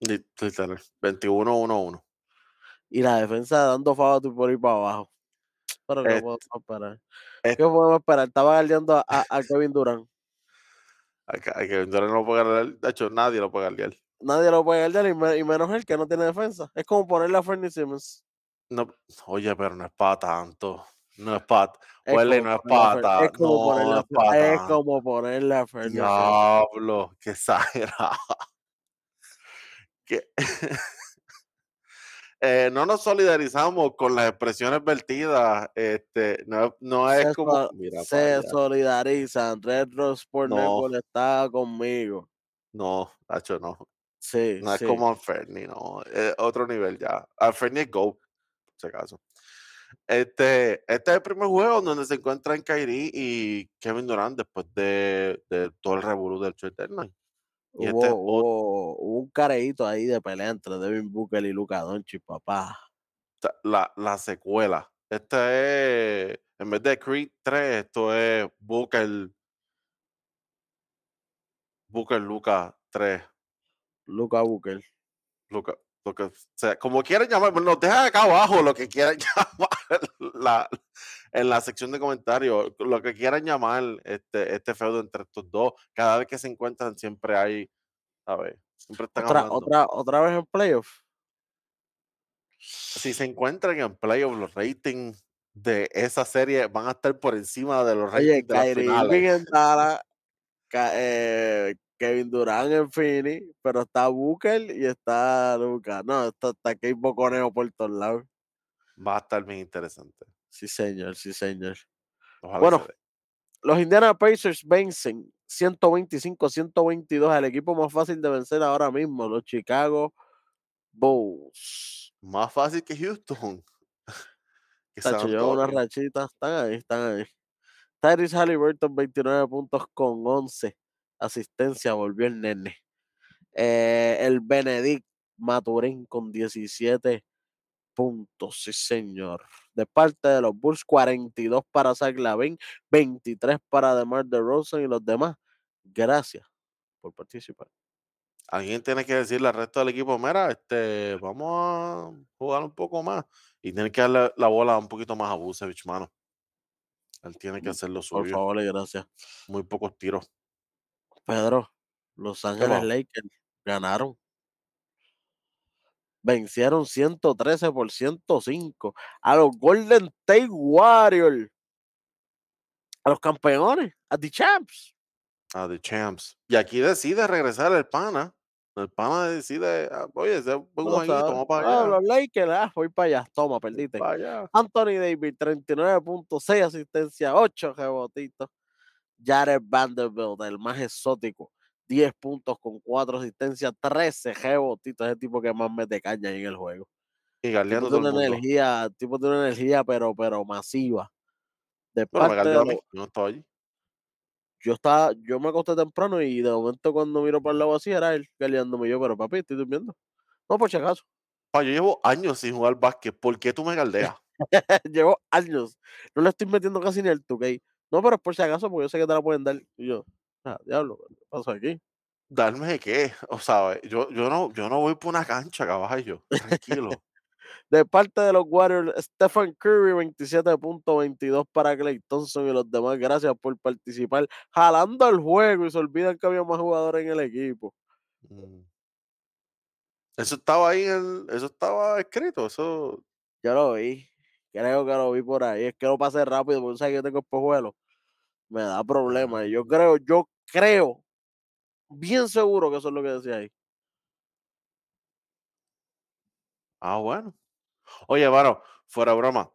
Lit- Literal. 21-1-1. Y la defensa dando favor por ir para abajo. Pero ¿qué Este- podemos esperar? este- ¿Qué podemos esperar? Estaba guardiando a, a- a Kevin Durant. Hay que Durant no lo puede ganar. De hecho, nadie lo puede ganar. Nadie lo puede guardiar y, me- y menos él que no tiene defensa. Es como ponerle a Fernie Simmons. No, oye, pero no es para tanto. No es pata. Es Huele, no es pata. es como No, ponerle no es como ponerle a Fernie Ferrer. Diablo, qué exagerado. Que- Eh, no nos solidarizamos con las expresiones vertidas. Este, no, no es se, como. Mira, se para solidarizan. Red Rose Sport No. Está conmigo. No, Nacho, no. Sí, No es como Alferni, no. Es otro nivel ya. Alferni es Go, si acaso. Este, este es el primer juego donde se encuentran Kyrie y Kevin Durant después de, de todo el revolú del Hubo, este, ot- hubo, hubo un careíto ahí de pelea entre Devin Booker y Luca Doncic, papá. la, la secuela. Esta es, en vez de Creed 3, esto es Booker, Booker Luca 3. Luca Booker. Luca, lo que sea, como quieran llamar, nos dejan acá abajo lo que quieran llamar la- en la sección de comentarios, lo que quieran llamar este, este feudo entre estos dos. Cada vez que se encuentran siempre hay, a ver, siempre están Otra, hablando. otra, otra vez en playoff. Si se encuentran en playoff, los ratings de esa serie van a estar por encima de los Oye, ratings de las finales. Irving en Dallas, Ka- eh, Kevin Durant en Phoenix, pero está Booker y está Luca. No, esto está aquí Boconeo por todos lados. Va a estar bien interesante. Sí, señor, sí, señor. Ojalá Bueno, se. Los Indiana Pacers vencen 125-122 al equipo más fácil de vencer ahora mismo, los Chicago Bulls. más fácil que Houston. que Tacho, una rachita, están ahí, están ahí. Tyrese Halliburton, 29 puntos con 11 asistencia, volvió el nene. Eh, el Benedict Maturín con 17 puntos, sí señor. De parte de los Bulls, 42 para Zach Lavin, 23 para DeMar DeRozan y los demás. Gracias por participar. Alguien tiene que decirle al resto del equipo, mira, este, vamos a jugar un poco más. Y tiene que darle la bola un poquito más a Busevich, mano. Él tiene que Mm, hacer lo Por suyo. favor y gracias. Muy pocos tiros. Pedro, Los Ángeles? Lakers ganaron. Vencieron 113 por 105 a los Golden State Warriors. A los campeones, a The Champs. A The Champs. Y aquí decide regresar el pana. El pana decide, ah, oye, lo jueguito, sabes. vamos para Ah, allá. los Lakers, ah, voy para allá. Toma, perdiste. Allá. Anthony Davis, 39.6 asistencia, 8 rebotitos. Jared Vanderbilt, el más exótico, 10 puntos con 4 asistencias, 13 rebotitos. Ese tipo que más mete caña en el juego. Y El tipo todo tiene el energía, el tipo tiene una energía, pero, pero masiva. De Bueno, me parte de mí. No estaba allí. yo estaba, yo me acosté temprano y de momento cuando miro para el lado así era él galeándome yo, pero papi, estoy durmiendo. No, por si acaso. Pa, yo llevo años sin jugar básquet. ¿Por qué tú me galdeas? Llevo años. No le estoy metiendo casi ni el 2K. No, pero es por si acaso, porque yo sé que te la pueden dar. Y yo, ah, diablo, ¿qué pasó aquí? ¿Darme de qué? O sea, yo, yo, no, yo no voy por una cancha, caballo. Tranquilo. De parte de los Warriors, Stephen Curry, 27.22 para Clay Thompson y los demás. Gracias por participar. Jalando el juego y se olvidan que había más jugadores en el equipo. Mm. Eso estaba ahí, en el- eso estaba escrito, eso. Yo lo vi. Creo que lo vi por ahí. Es que lo pasé rápido porque sabes que yo tengo espejuelos. Me da problemas. Y yo creo, yo creo, bien seguro que eso es lo que decía ahí. Ah, bueno. Oye, Varo, fuera broma.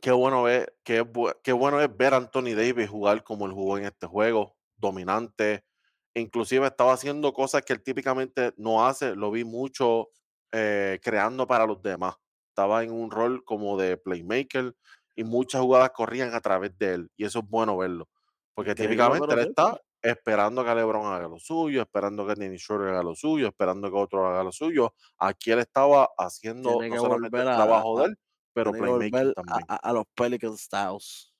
Qué bueno, ver, qué, qué bueno es ver a Anthony Davis jugar como él jugó en este juego, dominante. Inclusive estaba haciendo cosas que él típicamente no hace. Lo vi mucho eh, creando para los demás. Estaba en un rol como de playmaker y muchas jugadas corrían a través de él. Y eso es bueno verlo. Porque típicamente él está esperando que LeBron haga lo suyo, esperando que Dennis Schroeder haga lo suyo, esperando que otro haga lo suyo. Aquí él estaba haciendo no solamente el a- trabajo a- de él, pero a, también. a- a los Pelican Styles.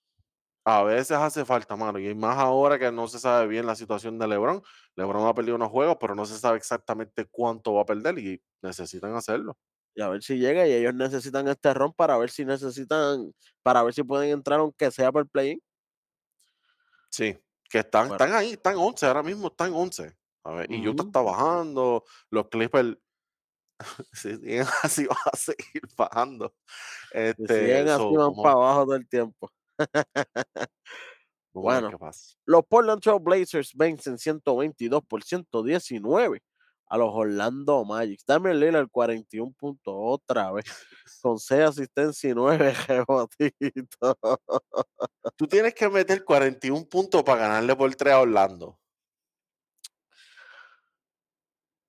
A veces hace falta, mano, y más ahora que no se sabe bien la situación de LeBron. LeBron ha perdido unos juegos, pero no se sabe exactamente cuánto va a perder y necesitan hacerlo. Y a ver si llega y ellos necesitan este ron para ver si necesitan, para ver si pueden entrar aunque sea por play Sí, que están, Bueno. están ahí, están 11, ahora mismo están 11. A ver, y Utah está bajando, los Clippers Si siguen así, van a seguir bajando. Si Este, siguen así, van para abajo todo el tiempo. Bueno, los Portland Trail Blazers vencen 122 por 119 a los Orlando Magic. Damian Lillard 41 puntos otra vez, con 6 asistencias y 9 rebotitos. Tú tienes que meter 41 puntos para ganarle por 3 a Orlando,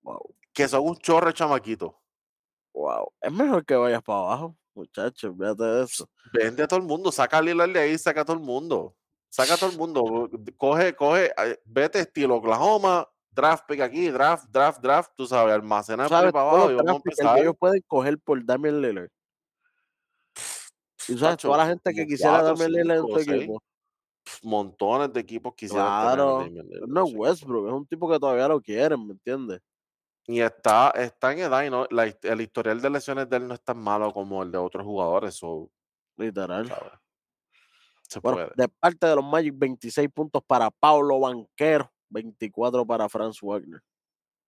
Wow, que son un chorro de chamaquitos. wow. Es mejor que vayas para abajo, muchachos, fíjate de eso. Vende a todo el mundo, saca a Lillard de ahí, saca a todo el mundo. Saca a todo el mundo. Coge, coge, eh, vete estilo Oklahoma, draft pick aquí, draft, draft, draft, tú sabes, almacenar ¿Sabes para abajo y los vamos a drafts que ellos pueden coger por Damian Lillard? Y sabes, Tacho, toda la gente que quisiera cuatro, Damian Lillard en equipo. Montones de equipos quisieran tener Claro, Damian Lillard no es. Westbrook, es un tipo que todavía lo quieren, ¿me entiendes? Y está, está en edad y no, la el historial de lesiones de él no es tan malo como el de otros jugadores. Literal. ¿sabes? Se Bueno, puede. de parte de los Magic, 26 puntos para Paulo Banquero, 24 para Franz Wagner.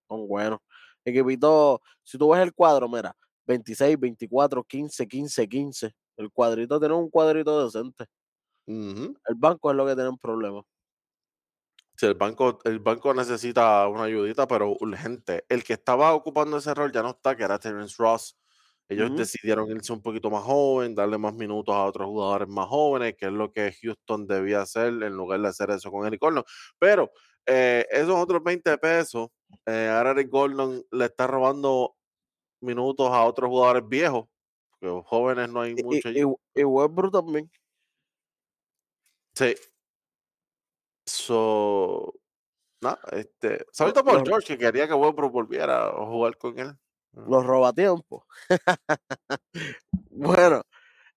Son buenos. Equipito, si tú ves el cuadro, mira, 26, 24, 15, 15, 15. El cuadrito tiene un cuadrito decente. El banco es lo que tiene un problema. Sí, el banco, el banco necesita una ayudita, pero urgente. El que estaba ocupando ese rol ya no está, que era Terence Ross. Ellos decidieron irse un poquito más joven, darle más minutos a otros jugadores más jóvenes, que es lo que Houston debía hacer en lugar de hacer eso con Eric Gordon. Pero eh, esos otros 20 pesos, eh, ahora Eric Gordon le está robando minutos a otros jugadores viejos, porque jóvenes no hay Y, mucho y, allí. y- y Westbrook también. Sí. So, no, este, saludito por los- George, que quería que Westbrook volviera a jugar con él. Ah, Los robatiempos. bueno,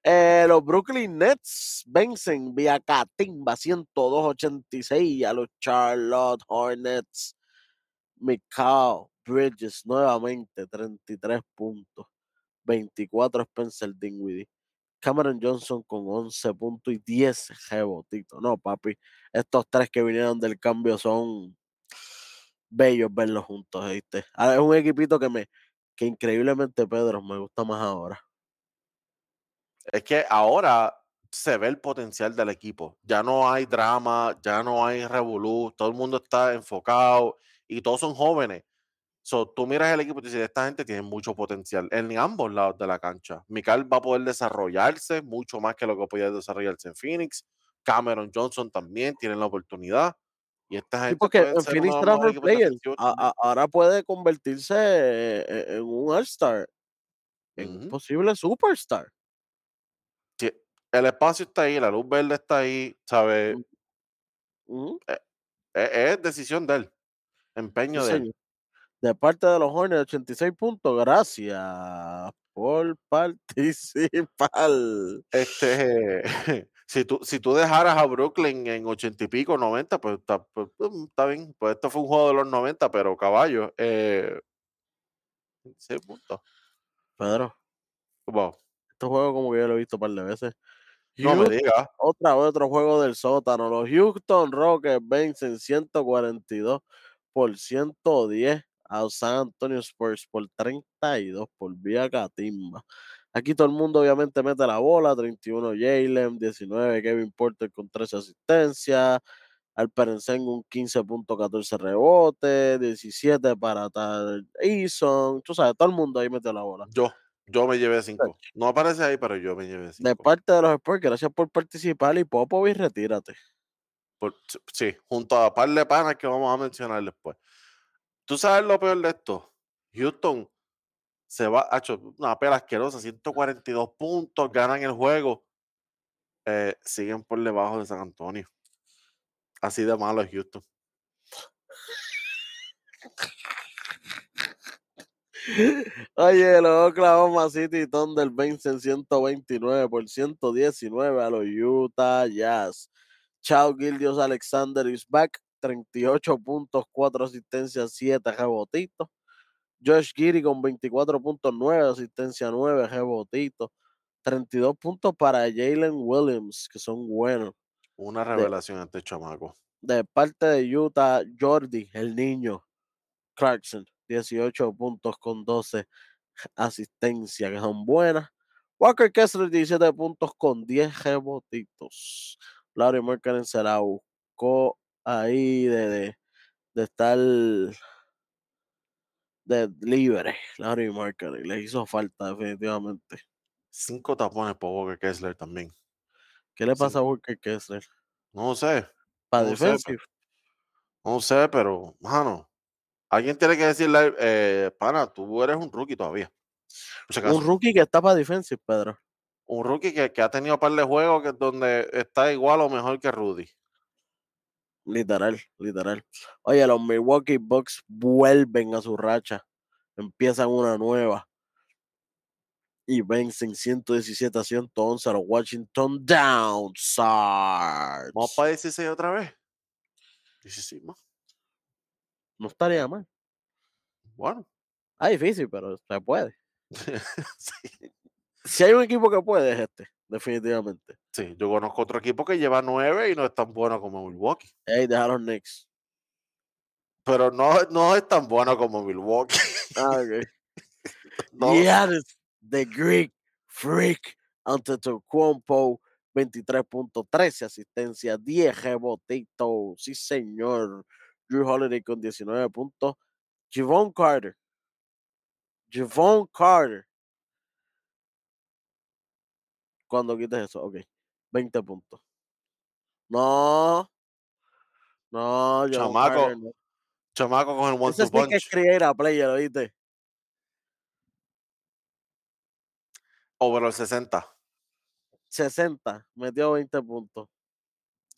eh, los Brooklyn Nets vencen vía Catimba 102-86 a los Charlotte Hornets. Mikal Bridges nuevamente 33 puntos. 24 Spencer Dinwiddie. Cameron Johnson con 11 puntos y 10 rebotitos. No, papi, estos tres que vinieron del cambio son bellos verlos juntos, ¿viste? Es un equipito que me, que increíblemente Pedro me gusta más ahora. Es que ahora se ve el potencial del equipo. Ya no hay drama, ya no hay revolú, todo el mundo está enfocado y todos son jóvenes. So, tú miras el equipo y dices, esta gente tiene mucho potencial en ambos lados de la cancha. Mikal va a poder desarrollarse mucho más que lo que podía desarrollarse en Phoenix. Cameron Johnson también tiene la oportunidad. Y esta Sí, gente porque puede en Phoenix equipos player. A- a- ahora puede convertirse eh, en un All-Star, en un posible Superstar. Sí, El espacio está ahí, la luz verde está ahí, ¿sabes? Ujú, Es, es decisión de él, sí, empeño de él. De parte de los Hornets, 86 puntos. Gracias por participar. Este, si tú, si tú dejaras a Brooklyn en ochenta y pico, 90, pues está, pues, está bien. Pues esto fue un juego de los 90, pero caballo, eh, 6 puntos. Pedro, Wow. este juego como que yo lo he visto un par de veces. No me digas. otra vez otro juego del sótano. Los Houston Rockets vencen 142 por 110 a San Antonio Spurs por 32 por vía Catimba. Aquí todo el mundo obviamente mete la bola, 31 Jalen, 19 Kevin Porter con 13 asistencias, Alperen Sengun 15.14 rebotes, 17 para tal Eason, tú sabes, todo el mundo ahí mete la bola. Yo, yo me llevé 5. No aparece ahí, pero yo me llevé De 5. parte de los Spurs, gracias por participar y Popovich, retírate. Sí, junto a par de panas que vamos a mencionar después. ¿Tú sabes lo peor de esto? Houston se va, ha hecho una pela asquerosa, 142 puntos, ganan el juego. eh, siguen por debajo de San Antonio. Así de malo es Houston. Oye, los Oklahoma City Thunder vencen 129 por 119 a los Utah Jazz. Chao Gildios Alexander is back. 38 puntos, 4 asistencias, 7 rebotitos. Josh Giri con 24.9 asistencia, 9 rebotitos. 32 puntos para Jalen Williams, que son buenos. Una revelación este chamaco. De parte de Utah, Jordi, el niño, Clarkson, 18 puntos con 12 asistencia que son buenas. Walker Kessler 17 puntos con 10 rebotitos. Larry Markkinen se la buscó ahí de, de, de estar de libre. Larry Markkinen le hizo falta definitivamente. Cinco tapones por Walker Kessler también. ¿Qué le Sí. pasa a Walker Kessler? No sé, Para No sé, defensive. no sé, pero, mano, alguien tiene que decirle, eh, pana, tú eres un rookie todavía. Un rookie que está para defensive, Pedro. un rookie que, que ha tenido un par de juegos que donde está igual o mejor que Rudy. Literal, literal. Oye, los Milwaukee Bucks vuelven a su racha. Empiezan una nueva. Y vencen 117 a 111 a los Washington Downstards. Vamos para 16 otra vez. 16 más. No estaría mal. Bueno. Ah, difícil, pero se puede. sí. Si hay un equipo que puede, es este, definitivamente. Sí, yo conozco otro equipo que lleva 9 y no es tan bueno como Milwaukee. Ey, deja los Knicks. Pero no, no es tan bueno como Milwaukee. Ah, ok. No, Giannis, the Greek Freak, Antetokounmpo, 23.13 asistencia, 10 rebotitos, sí señor. Drew Holiday con 19 puntos. Javon Carter. Javon Carter. Cuando quites eso, ok. 20 puntos. No. No, Javon Chamaco, no. Chamaco con el one Ese two que es punch. create a player, ¿oíste? Over el 60. 60, metió 20 puntos.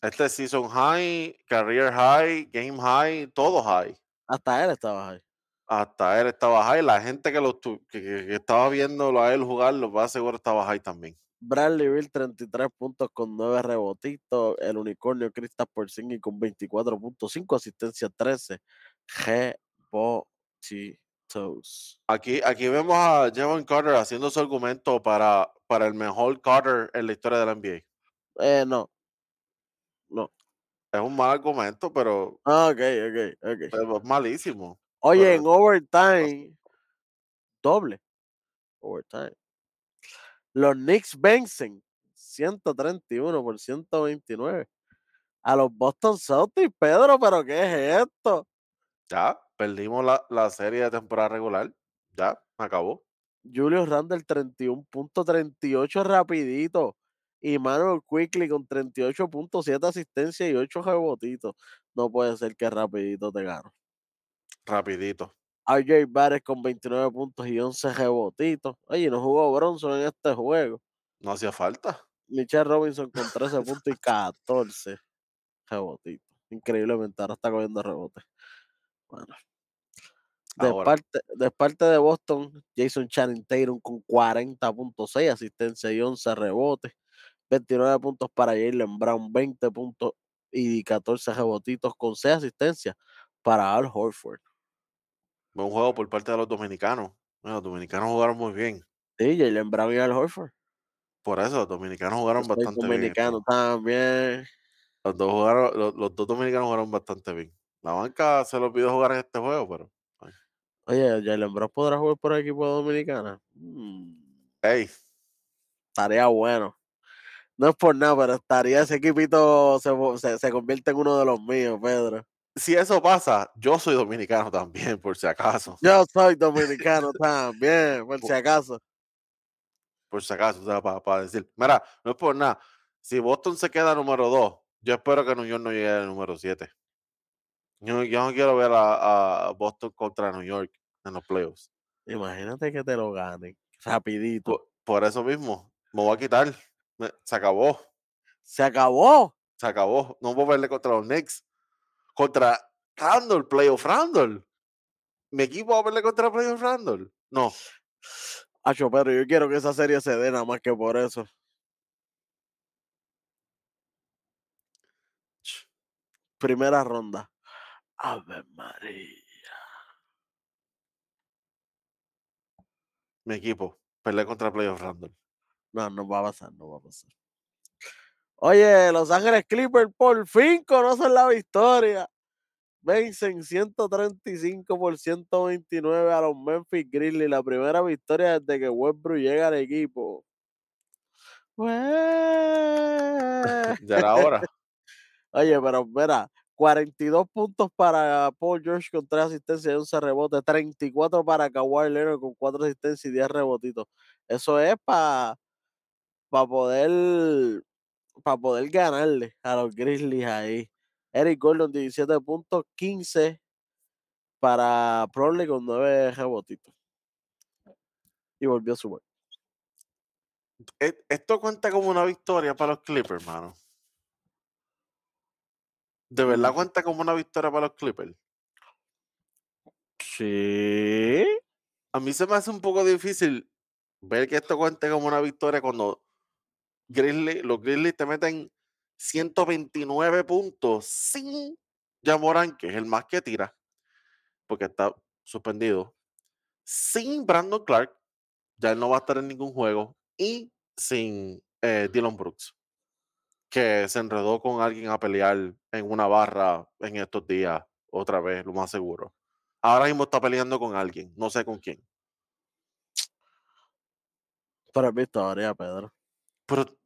Este es season high, career high, game high, todo high. Hasta él estaba ahí. Hasta él estaba high. La gente que, lo que, que- que estaba viéndolo a él jugar, lo más seguro estaba high también. Bradley Bill 33 puntos con 9 rebotitos. El unicornio Kristaps Porzingis con 24.5 asistencia 13 rebotitos. Aquí, aquí vemos a Javon Carter haciendo su argumento para, para el mejor Carter en la historia de la NBA. Eh, no. No. Es un mal argumento, pero Ah, ok, ok, ok. es malísimo. Oye, pero- en overtime, doble. Overtime. Los Knicks vencen 131 por 129 a los Boston Celtics, Pedro, pero ¿qué es esto? Ya, perdimos la, la serie de temporada regular. Ya, acabó. Julius Randle 31.38 rapidito. Y Manuel Quickly con 38.7 asistencia y 8 rebotitos. No puede ser que rapidito te gano. Rapidito. RJ Barrett con 29 puntos y 11 rebotitos. Oye, no jugó Bronson en este juego. No hacía falta. Michelle Robinson con 13 puntos y 14 rebotitos. Increíblemente, ahora está cogiendo rebotes. Bueno. De parte, de parte de Boston, Jason Channing Tatum con 40.6 asistencia y 11 rebotes. 29 puntos para Jalen Brown, 20 puntos y 14 rebotitos con 6 asistencias para Al Horford. Buen juego por parte de los dominicanos. Bueno, los dominicanos jugaron muy bien. Sí, Jalen Brown y Al Horford. Por eso, los dominicanos jugaron bastante bien. dominicano este- también. Los dos, jugaron, los, los dos dominicanos jugaron bastante bien. La banca se los olvidó jugar en este juego, pero. Oye, Jalen Brown podrá jugar por el equipo dominicano. Hey, estaría bueno. No es por nada, pero estaría ese equipito se, se, se convierte en uno de los míos, Pedro. Si eso pasa, yo soy dominicano también, por si acaso. Yo soy dominicano también, por si acaso. Por si acaso, o sea, para decir. Mira, no es por nada. Si Boston se queda número 2, yo espero que New York no llegue al número 7. Yo, no- yo no quiero ver a, a Boston contra New York en los playoffs. Imagínate que te lo ganen rapidito. Por, por eso mismo, me voy a quitar. Se acabó. Se acabó. Se acabó. No voy a verle contra los Knicks. Contra Randall, playoff Randall. ¿Mi equipo va a verle contra playoff Randall? No. Acho, pero yo quiero que esa serie se dé nada más que por eso. Primera ronda. Ave María. Mi equipo. Peleé contra playoff Randall. No, no va a pasar, no va a pasar. Oye, Los Ángeles Clippers por fin conocen la victoria. vencen 135 por 129 a los Memphis Grizzlies. La primera victoria desde que Westbrook llega al equipo. ya era hora. Oye, pero mira, 42 puntos para Paul George con 3 asistencias y 11 rebotes, 34 para Kawhi Leonard con 4 asistencias y 10 rebotitos. Eso es para poder para poder ganarle a los Grizzlies ahí. Eric Gordon 17 puntos, 15 para Prole con 9 rebotitos. Y volvió a subir. E, esto cuenta como una victoria para los Clippers, hermano. ¿De verdad cuenta como una victoria para los Clippers? Sí. A mí se me hace un poco difícil ver que esto cuente como una victoria cuando Grizzly, los Grizzlies te meten 129 puntos sin Jamoran, que es el más que tira, porque está suspendido, sin Brandon Clark, ya él no va a estar en ningún juego, y sin eh, Dylan Brooks que se enredó con alguien a pelear en una barra en estos días, otra vez, lo más seguro. Ahora mismo está peleando con alguien, no sé con quién. Pero es victoria, Pedro. Pero,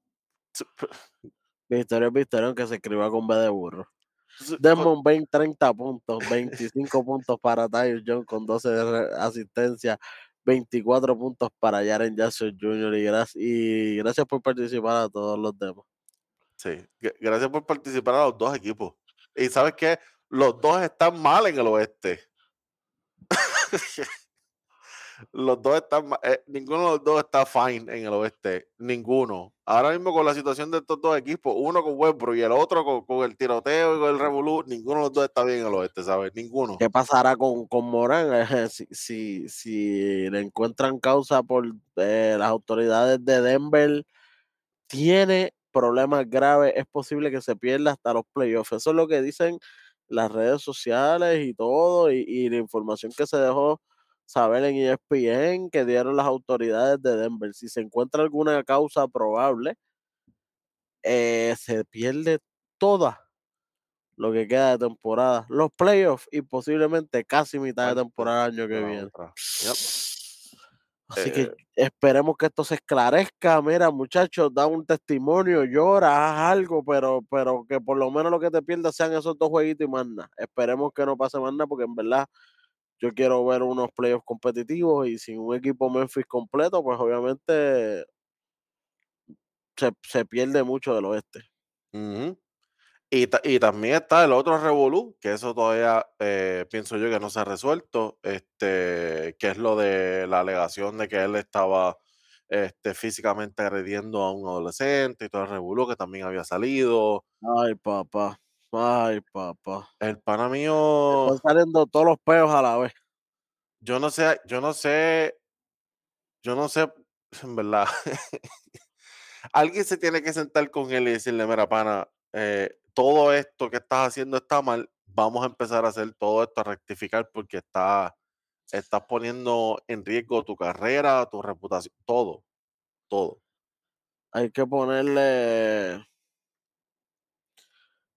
victoria es victoria, aunque se escriba con B de burro. Desmond 20, 30 puntos, 25 puntos para Tyus John con 12 asistencias, 24 puntos para Jaren Jackson Jr. Y gracias, y gracias por participar a todos los demás. Sí, gracias por participar a los dos equipos. Y sabes que los dos están mal en el oeste. los dos están eh, ninguno de los dos está fine en el oeste. Ninguno. Ahora mismo con la situación de estos dos equipos, uno con Westbrook y el otro con, el tiroteo y con el revolú, ninguno de los dos está bien en el oeste, ¿sabes? Ninguno. ¿Qué pasará con, con Morán? si, si, si, le encuentran causa por eh, las autoridades de Denver, tiene problemas graves, es posible que se pierda hasta los playoffs. Eso es lo que dicen las redes sociales y todo, y, la información que se dejó saber en ESPN que dieron las autoridades de Denver. Si se encuentra alguna causa probable, eh, se pierde toda lo que queda de temporada, los playoffs y posiblemente casi mitad de temporada el año que viene. Así que eh, esperemos que esto se esclarezca. Mira, muchachos, da un testimonio, llora, haz algo, pero, pero que por lo menos lo que te pierdas sean esos dos jueguitos y más nada. Esperemos que no pase más nada, porque en verdad yo quiero ver unos playoffs competitivos y sin un equipo Memphis completo, pues obviamente se, pierde mucho del oeste. Y, y, también está el otro revolú, que eso todavía eh, pienso yo que no se ha resuelto, este, que es lo de la alegación de que él estaba este, físicamente agrediendo a un adolescente y todo el revolú que también había salido. Ay, papá, ay, papá. El pana mío... Están saliendo todos los peos a la vez. Yo no sé, yo no sé, yo no sé, en verdad. Alguien se tiene que sentar con él y decirle, mira, pana, eh, todo esto que estás haciendo está mal, vamos a empezar a hacer todo esto, a rectificar, porque está, estás poniendo en riesgo tu carrera, tu reputación, todo, todo. Hay que ponerle,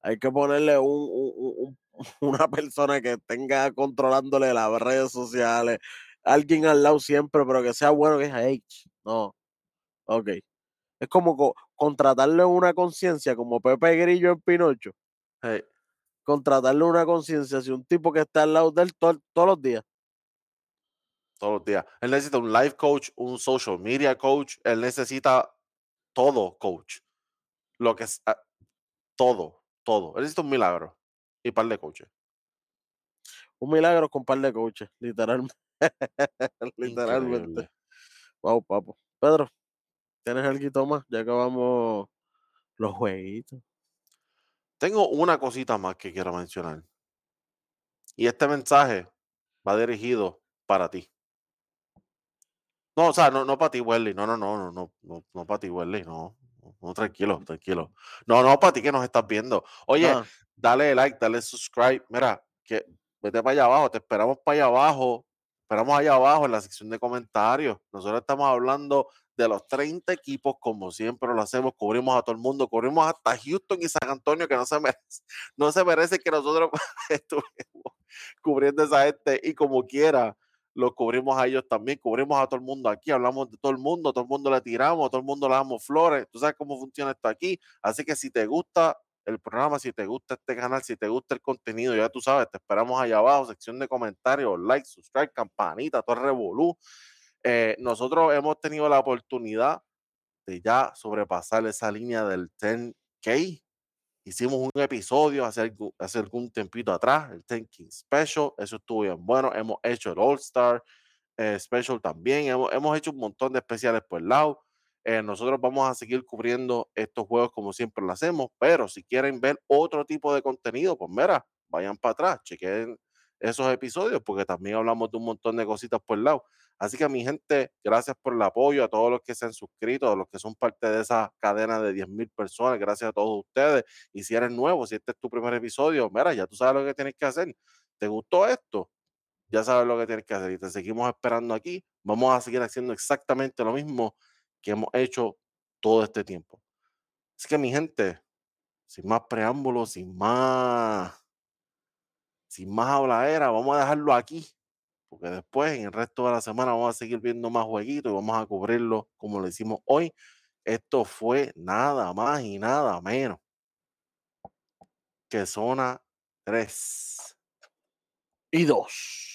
hay que ponerle un, una persona que tenga controlándole las redes sociales, alguien al lado siempre, pero que sea bueno, que es H. No, ok. Es como contratarle una conciencia como Pepe Grillo en Pinocho. Contratarle una conciencia si un tipo que está al lado de él todos los días. Todos los días. Él necesita un life coach, un social media coach. Él necesita todo coach. Lo que es ah, todo, todo. Él necesita un milagro y par de coaches. Un milagro con par de coaches, literalmente. literalmente. Wow, papo. Pedro, ¿Tienes algo más? Ya acabamos los jueguitos. Tengo una cosita más que quiero mencionar. Y este mensaje va dirigido para ti. No, o sea, no, no para ti, Welly. No, no, no, no, no, no, no para ti, Welly. No, no, tranquilo, tranquilo. No, no para ti que nos estás viendo. Oye, ah. dale like, dale subscribe. Mira, que vete para allá abajo. Te esperamos para allá abajo. Esperamos allá abajo en la sección de comentarios. Nosotros estamos hablando de los 30 equipos, como siempre lo hacemos, cubrimos a todo el mundo, cubrimos hasta Houston y San Antonio, que no se merece, no se merece que nosotros estuvimos cubriendo esa gente y como quiera, los cubrimos a ellos también, cubrimos a todo el mundo aquí, hablamos de todo el mundo, todo el mundo le tiramos, todo el mundo le damos flores, tú sabes cómo funciona esto aquí, así que si te gusta el programa, si te gusta este canal, si te gusta el contenido, ya tú sabes, te esperamos allá abajo, sección de comentarios, like, subscribe, campanita, todo el revolú. Eh, nosotros hemos tenido la oportunidad de ya sobrepasar esa línea del 10K. Hicimos un episodio hace, hace algún tempito atrás, el 10K Special, eso estuvo bien bueno. Hemos hecho el All Star eh, Special también, hemos, hemos hecho un montón de especiales por el lado. Eh, nosotros vamos a seguir cubriendo estos juegos como siempre lo hacemos, pero si quieren ver otro tipo de contenido, pues mira, vayan para atrás, chequen esos episodios, porque también hablamos de un montón de cositas por el lado. Así que mi gente, gracias por el apoyo, a todos los que se han suscrito, a los que son parte de esa cadena de 10 mil personas, gracias a todos ustedes. Y si eres nuevo, si este es tu primer episodio, mira, ya tú sabes lo que tienes que hacer. ¿Te gustó esto? Ya sabes lo que tienes que hacer y te seguimos esperando aquí. Vamos a seguir haciendo exactamente lo mismo que hemos hecho todo este tiempo. Así que mi gente, sin más preámbulos, sin más, sin más habladera, vamos a dejarlo aquí, porque después en el resto de la semana vamos a seguir viendo más jueguitos y vamos a cubrirlo como lo hicimos hoy. Esto fue nada más y nada menos que zona 3 y 2.